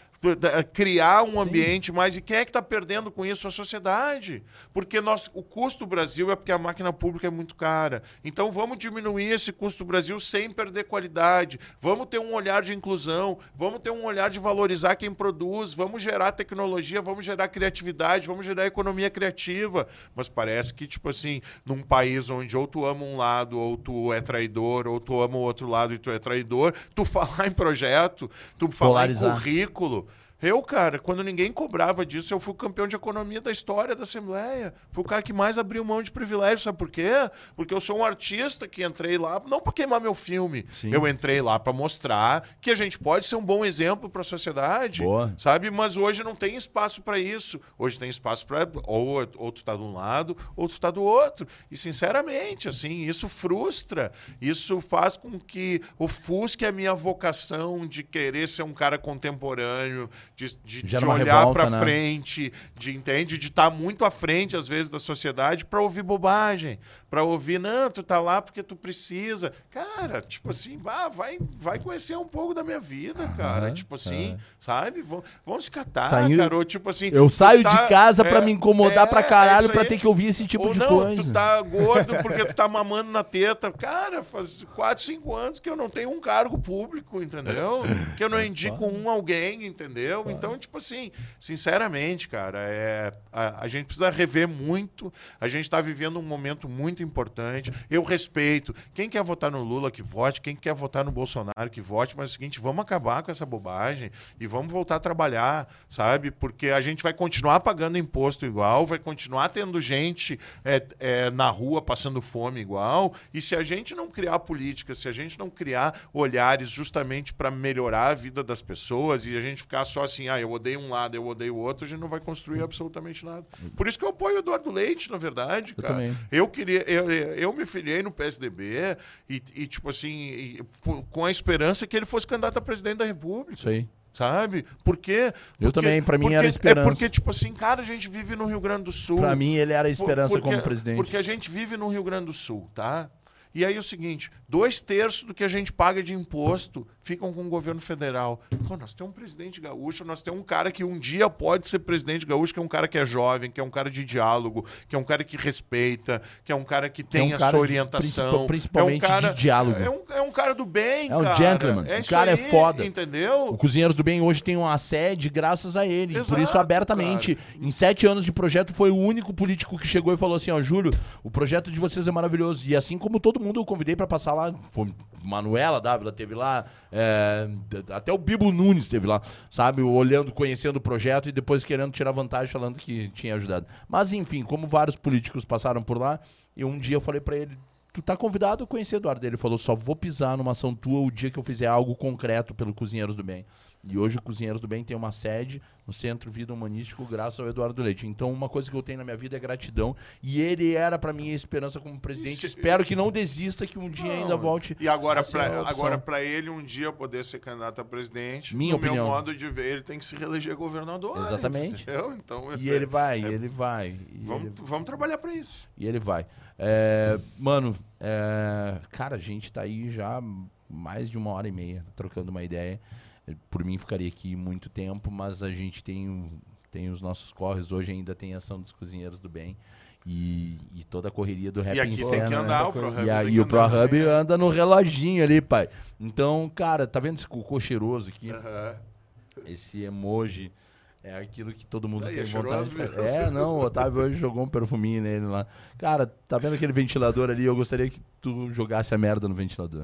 criar um Sim. ambiente mais. E quem é que está perdendo com isso? A sociedade. Porque nós, o custo do Brasil é porque a máquina pública é muito cara. Então vamos diminuir esse custo do Brasil sem perder qualidade. Vamos ter um olhar de inclusão, vamos ter um olhar de valorizar quem produz, vamos gerar tecnologia, vamos gerar criatividade, vamos gerar economia criativa. Mas parece que, tipo assim, num país onde ou tu ama um lado, ou tu é traidor, ou tu ama o outro lado e tu é traidor, tu [LAUGHS] falar em projeto, tu falar Polarizar. em currículo, eu, cara, quando ninguém cobrava disso, eu fui campeão de economia da história da Assembleia. Fui o cara que mais abriu mão de privilégio. Sabe por quê? Porque eu sou um artista que entrei lá, não para queimar meu filme. Sim. Eu entrei lá para mostrar que a gente pode ser um bom exemplo para a sociedade. Boa. Sabe? Mas hoje não tem espaço para isso. Hoje tem espaço para. Ou, ou tu tá de um lado, ou tu tá do outro. E, sinceramente, assim, isso frustra. Isso faz com que ofusque a minha vocação de querer ser um cara contemporâneo de, de, de olhar para né? frente, de entende, de estar tá muito à frente às vezes da sociedade para ouvir bobagem, para ouvir não, tu tá lá porque tu precisa, cara, tipo assim, ah, vai, vai conhecer um pouco da minha vida, cara, tipo assim, sabe, vamos, vamos se catar, Saiu... cara, ou, tipo assim, eu saio tá, de casa é, para me incomodar é, para caralho é para ter que ouvir esse tipo ou de não, coisa. Tu tá gordo porque tu tá mamando na teta, cara, faz 4, 5 anos que eu não tenho um cargo público, entendeu? Que eu não indico um alguém, entendeu? Então, tipo assim, sinceramente, cara, é, a, a gente precisa rever muito. A gente está vivendo um momento muito importante. Eu respeito. Quem quer votar no Lula, que vote. Quem quer votar no Bolsonaro, que vote. Mas é o seguinte, vamos acabar com essa bobagem e vamos voltar a trabalhar, sabe? Porque a gente vai continuar pagando imposto igual, vai continuar tendo gente é, é, na rua passando fome igual. E se a gente não criar política, se a gente não criar olhares justamente para melhorar a vida das pessoas e a gente ficar só assim, ah, eu odeio um lado, eu odeio o outro, a gente não vai construir absolutamente nada. Por isso que eu apoio o Eduardo Leite, na verdade, cara. Eu, também. eu queria, eu, eu me filiei no PSDB e, e tipo assim, e, com a esperança que ele fosse candidato a presidente da República. Isso aí sabe? Por quê? Porque, eu também, para mim era esperança. É porque, tipo assim, cara, a gente vive no Rio Grande do Sul. Para mim ele era a esperança porque, como presidente. Porque a gente vive no Rio Grande do Sul, tá? E aí é o seguinte, dois terços do que a gente paga de imposto ficam com o governo federal. Pô, nós temos um presidente gaúcho, nós temos um cara que um dia pode ser presidente gaúcho, que é um cara que é jovem, que é um cara de diálogo, que é um cara que respeita, que é um cara que tem é um a sua orientação. principalmente é um cara, de diálogo. É um, é um cara do bem, É um cara. gentleman. É O cara é aí, foda. Entendeu? O Cozinheiros do Bem hoje tem uma sede graças a ele. Por isso, Exato, abertamente. Em sete anos de projeto, foi o único político que chegou e falou assim: Ó, Júlio, o projeto de vocês é maravilhoso. E assim como todo mundo eu convidei pra passar lá. Foi Manuela Dávila teve lá. É, até o Bibo Nunes teve lá, sabe? Olhando, conhecendo o projeto e depois querendo tirar vantagem, falando que tinha ajudado. Mas enfim, como vários políticos passaram por lá, e um dia eu falei pra ele. Tu tá convidado a conhecer Eduardo. Ele falou: só vou pisar numa ação tua o dia que eu fizer algo concreto pelo Cozinheiros do Bem. E hoje o Cozinheiros do Bem tem uma sede no Centro Vida Humanístico, graças ao Eduardo Leite. Então, uma coisa que eu tenho na minha vida é gratidão. E ele era pra mim a esperança como presidente. Se- Espero que não desista, que um dia ainda volte. E agora, pra, agora pra ele um dia poder ser candidato a presidente, Minha no opinião. meu modo de ver, ele tem que se reeleger governador. Exatamente. Entendeu? Então, E ele vai, e ele vai. Vamos, ele, vamos trabalhar pra isso. e ele vai. É, mano, é, cara, a gente tá aí já mais de uma hora e meia trocando uma ideia. Por mim ficaria aqui muito tempo, mas a gente tem, tem os nossos corres. Hoje ainda tem ação dos cozinheiros do bem. E, e toda a correria do rap E aqui em tem cena, que né? andar, o ProHub E, a, tem e o ProHub né? anda no reloginho ali, pai. Então, cara, tá vendo esse cocô cheiroso aqui? Esse emoji é aquilo que todo mundo Aí, tem é vontade de fazer. É, não, o Otávio hoje jogou um perfuminho nele lá. Cara, tá vendo aquele ventilador ali? Eu gostaria que tu jogasse a merda no ventilador.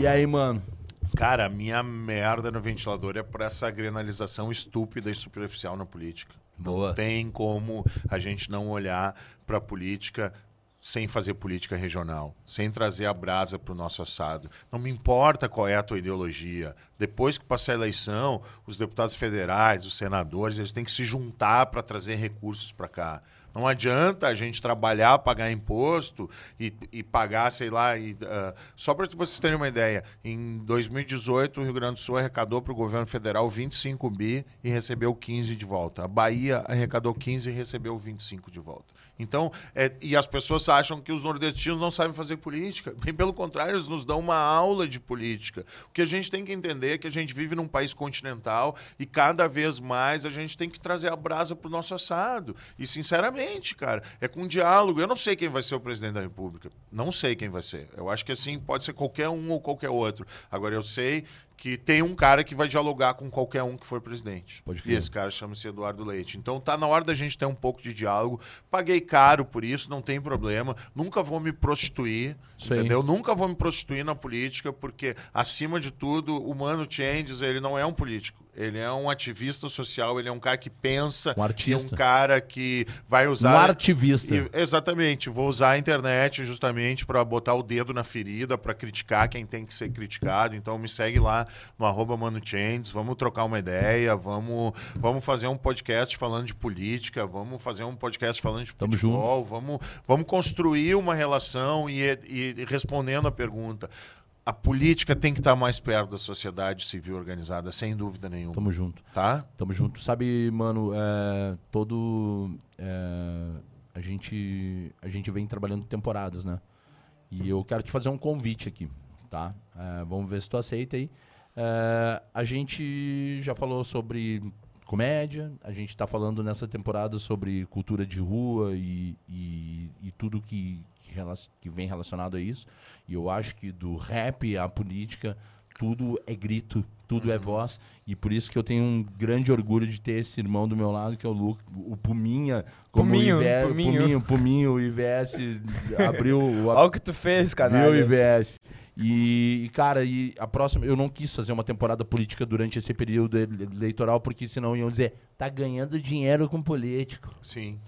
E aí, mano? Cara, a minha merda no ventilador é por essa grenalização estúpida e superficial na política. Boa. Não tem como a gente não olhar pra política sem fazer política regional, sem trazer a brasa pro nosso assado. Não me importa qual é a tua ideologia. Depois que passar a eleição, os deputados federais, os senadores, eles têm que se juntar para trazer recursos para cá. Não adianta a gente trabalhar, pagar imposto e, e pagar, sei lá. e, ah, só para vocês terem uma ideia, em 2018 o Rio Grande do Sul arrecadou para o governo federal 25 bi e recebeu 15 de volta. A Bahia arrecadou 15 e recebeu 25 de volta. Então, é, e as pessoas acham que os nordestinos não sabem fazer política. Bem pelo contrário, eles nos dão uma aula de política. O que a gente tem que entender é que a gente vive num país continental e cada vez mais a gente tem que trazer a brasa pro nosso assado. E, sinceramente, cara, é com diálogo. Eu não sei quem vai ser o presidente da República. Não sei quem vai ser. Eu acho que, assim, pode ser qualquer um ou qualquer outro. Agora, eu sei que tem um cara que vai dialogar com qualquer um que for presidente. Pode e esse cara chama-se Eduardo Leite. Então tá na hora da gente ter um pouco de diálogo. Paguei caro por isso, não tem problema. Nunca vou me prostituir, Isso aí. entendeu? Nunca vou me prostituir na política, porque acima de tudo, o Mano Changes, ele não é um político. Ele é um ativista social, ele é um cara que pensa, Um artista. e um cara que vai Um usar artivista. e- exatamente, vou usar a internet justamente para botar o dedo na ferida, para criticar quem tem que ser criticado. Então me segue lá no arroba vamos trocar uma ideia, vamos, vamos fazer um podcast falando de política, vamos fazer um podcast falando de Tamo futebol, vamos, vamos construir uma relação e, e respondendo a pergunta. A política tem que estar mais perto da sociedade civil organizada, sem dúvida nenhuma. Tamo junto. Tá? Tamo junto. Sabe, mano, é, todo. é, a, gente, a gente vem trabalhando temporadas, né? E eu quero te fazer um convite aqui, tá? É, vamos ver se tu aceita aí. É, a gente já falou sobre comédia, a gente tá falando nessa temporada sobre cultura de rua e, e, e tudo que, que, que vem relacionado a isso. E eu acho que do rap à política, tudo é grito, tudo é voz. E por isso que eu tenho um grande orgulho de ter esse irmão do meu lado, que é o Lu, o Puminha. Como Puminho, o IVS, Puminho. Puminho, Puminho, o IVS abriu o [LAUGHS] Olha o que tu fez, Viu, canalha. IVS? E, e, cara, e a próxima. Eu não quis fazer uma temporada política durante esse período ele- eleitoral, porque senão iam dizer, tá ganhando dinheiro com político. Sim.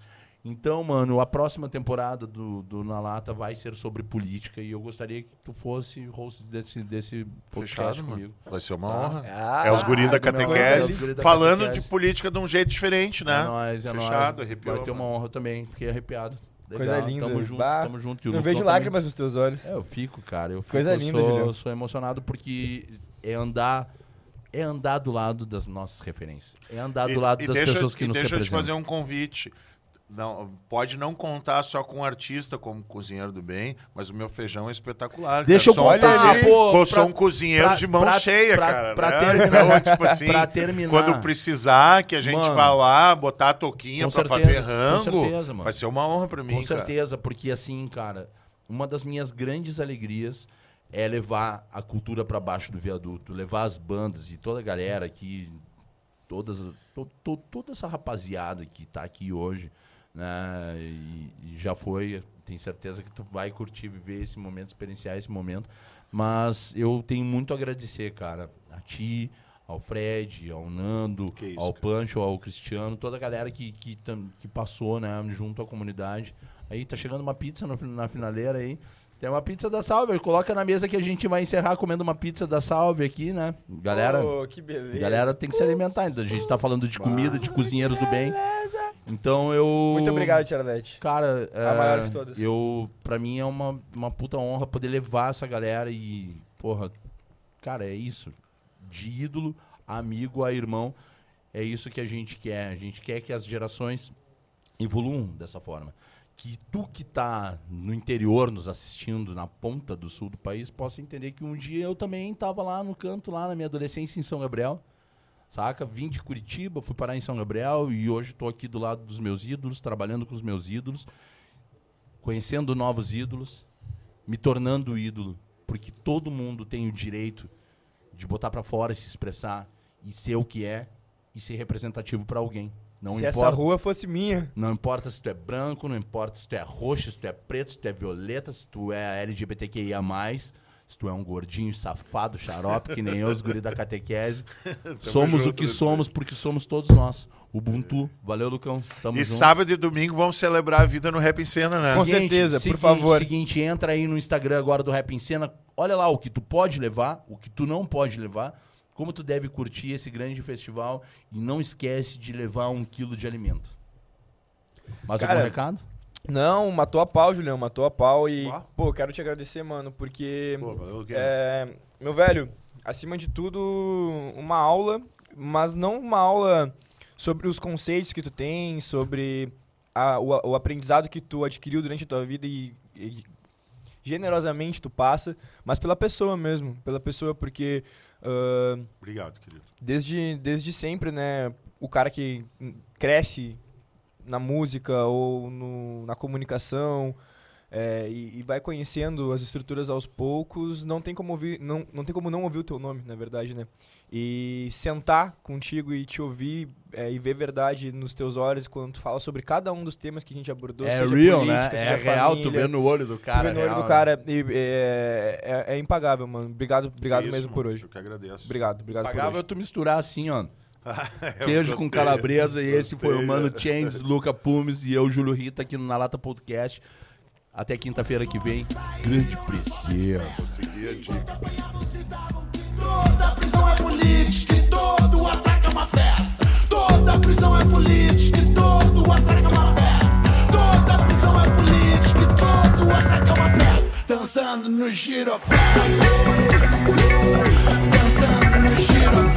Então, mano, a próxima temporada do, do Na Lata vai ser sobre política e eu gostaria que tu fosse host desse, desse podcast Fechado, comigo. mano. Vai ser uma Tá. honra. Ah, É os guri da meu, catequese é guri da falando catequese. de política de um jeito diferente, né? É nóis, é Fechado, nóis. arrepiou, Vai ter uma honra também, fiquei arrepiado. Legal, Coisa linda. Tamo junto, Bah, tamo junto. E Não vejo também. lágrimas nos teus olhos. É, eu fico, cara. Eu fico, Coisa eu linda, sou, Julião. eu sou emocionado porque é andar, é andar do lado das nossas referências. É andar do lado das deixa, pessoas que e nos deixa eu te representam. fazer um convite. Não, pode não contar só com um artista como cozinheiro do bem, mas o meu feijão é espetacular. Deixa eu cara. Um contar, cozinheiro- pô, pô, sou um cozinheiro pra- de mão pra- cheia, pra- cara. pra né? terminar- Então, [LAUGHS] tipo assim, pra terminar. quando precisar que a gente Mano, vá lá, botar a toquinha pra certeza, fazer rango, com certeza, mano. vai ser uma honra pra mim, Com cara. certeza, porque assim, cara, uma das minhas grandes alegrias é levar a cultura pra baixo do viaduto, levar as bandas e toda a galera aqui, todas, to- to- toda essa rapaziada que tá aqui hoje, né? E, e já foi, tenho certeza que tu vai curtir viver esse momento, experienciar esse momento. Mas eu tenho muito a agradecer, cara, a ti, ao Fred, ao Nando, isso, ao cara. Pancho, ao Cristiano, toda a galera que, que, que passou, né, junto à comunidade. Aí tá chegando uma pizza no na finaleira aí. Tem uma pizza da Salve, coloca na mesa que a gente vai encerrar comendo uma pizza da Salve aqui, né? Galera, Oh, que beleza. galera tem que se alimentar. Então a gente tá falando de comida, de cozinheiros do bem. Então eu Muito obrigado, Tiarlete. Cara, A é, maior de todas. Eu, pra mim é uma, uma puta honra poder levar essa galera e, porra, cara, é isso. De ídolo, a amigo, a irmão, é isso que a gente quer. A gente quer que as gerações evoluam dessa forma. Que tu que tá no interior nos assistindo, na ponta do sul do país, possa entender que um dia eu também tava lá no canto, lá na minha adolescência em São Gabriel. Saca? Vim de Curitiba, fui parar em São Gabriel e hoje estou aqui do lado dos meus ídolos, trabalhando com os meus ídolos, conhecendo novos ídolos, me tornando ídolo, porque todo mundo tem o direito de botar pra fora, se expressar e ser o que é e ser representativo pra alguém. Não Se essa importa, rua fosse minha. não importa se tu é branco, não importa se tu é roxo, se tu é preto, se tu é violeta, se tu é LGBTQIA+, se tu é um gordinho safado, xarope, que nem eu, os guri da catequese. [LAUGHS] somos o que somos porque somos todos nós. Ubuntu. Valeu, Lucão. Tamo E junto. sábado e domingo vamos celebrar a vida no Rap em Cena, né? Com certeza, por favor. Seguinte, entra aí no Instagram agora do Rap em Cena. Olha lá o que tu pode levar, o que tu não pode levar, como tu deve curtir esse grande festival e não esquece de levar um quilo de alimento. Mais Cara, algum recado? Não, matou a pau, Julião, matou a pau. E, Ó. pô, quero te agradecer, mano, porque. Pô, valeu. É, meu velho, acima de tudo, uma aula, mas não uma aula sobre os conceitos que tu tem, sobre a- o, o aprendizado que tu adquiriu durante a tua vida e, e generosamente tu passa, mas pela pessoa mesmo, pela pessoa, porque ah, Obrigado, querido. desde, desde sempre, né, o cara que cresce na música ou no- na comunicação é, e, e vai conhecendo as estruturas aos poucos, não tem como ouvir, não, não tem como não ouvir o teu nome, na verdade, né? E sentar contigo e te ouvir é, e ver verdade nos teus olhos quando tu fala sobre cada um dos temas que a gente abordou, É seja real, né? política, É seja real, tu vê no olho do tu cara. vê no olho real, do né? cara e, é, é- é impagável, mano. Obrigado, obrigado Isso, mesmo por mano, hoje. Eu que agradeço. Obrigado, obrigado por Pagável hoje. tu misturar assim, ó. [LAUGHS] Queijo com calabresa e esse foi o Mano? Chains, Luca Pumes e eu, Júlio Rita, aqui no Na Lata Podcast. Até quinta-feira que vem. Grande precioso. Consegui a dica. Toda prisão é política e todo ataque é uma festa. Toda prisão é política e todo ataque é uma festa. Toda prisão é política e todo ataque é uma festa. Dançando no giroflex. Dançando no giroflex.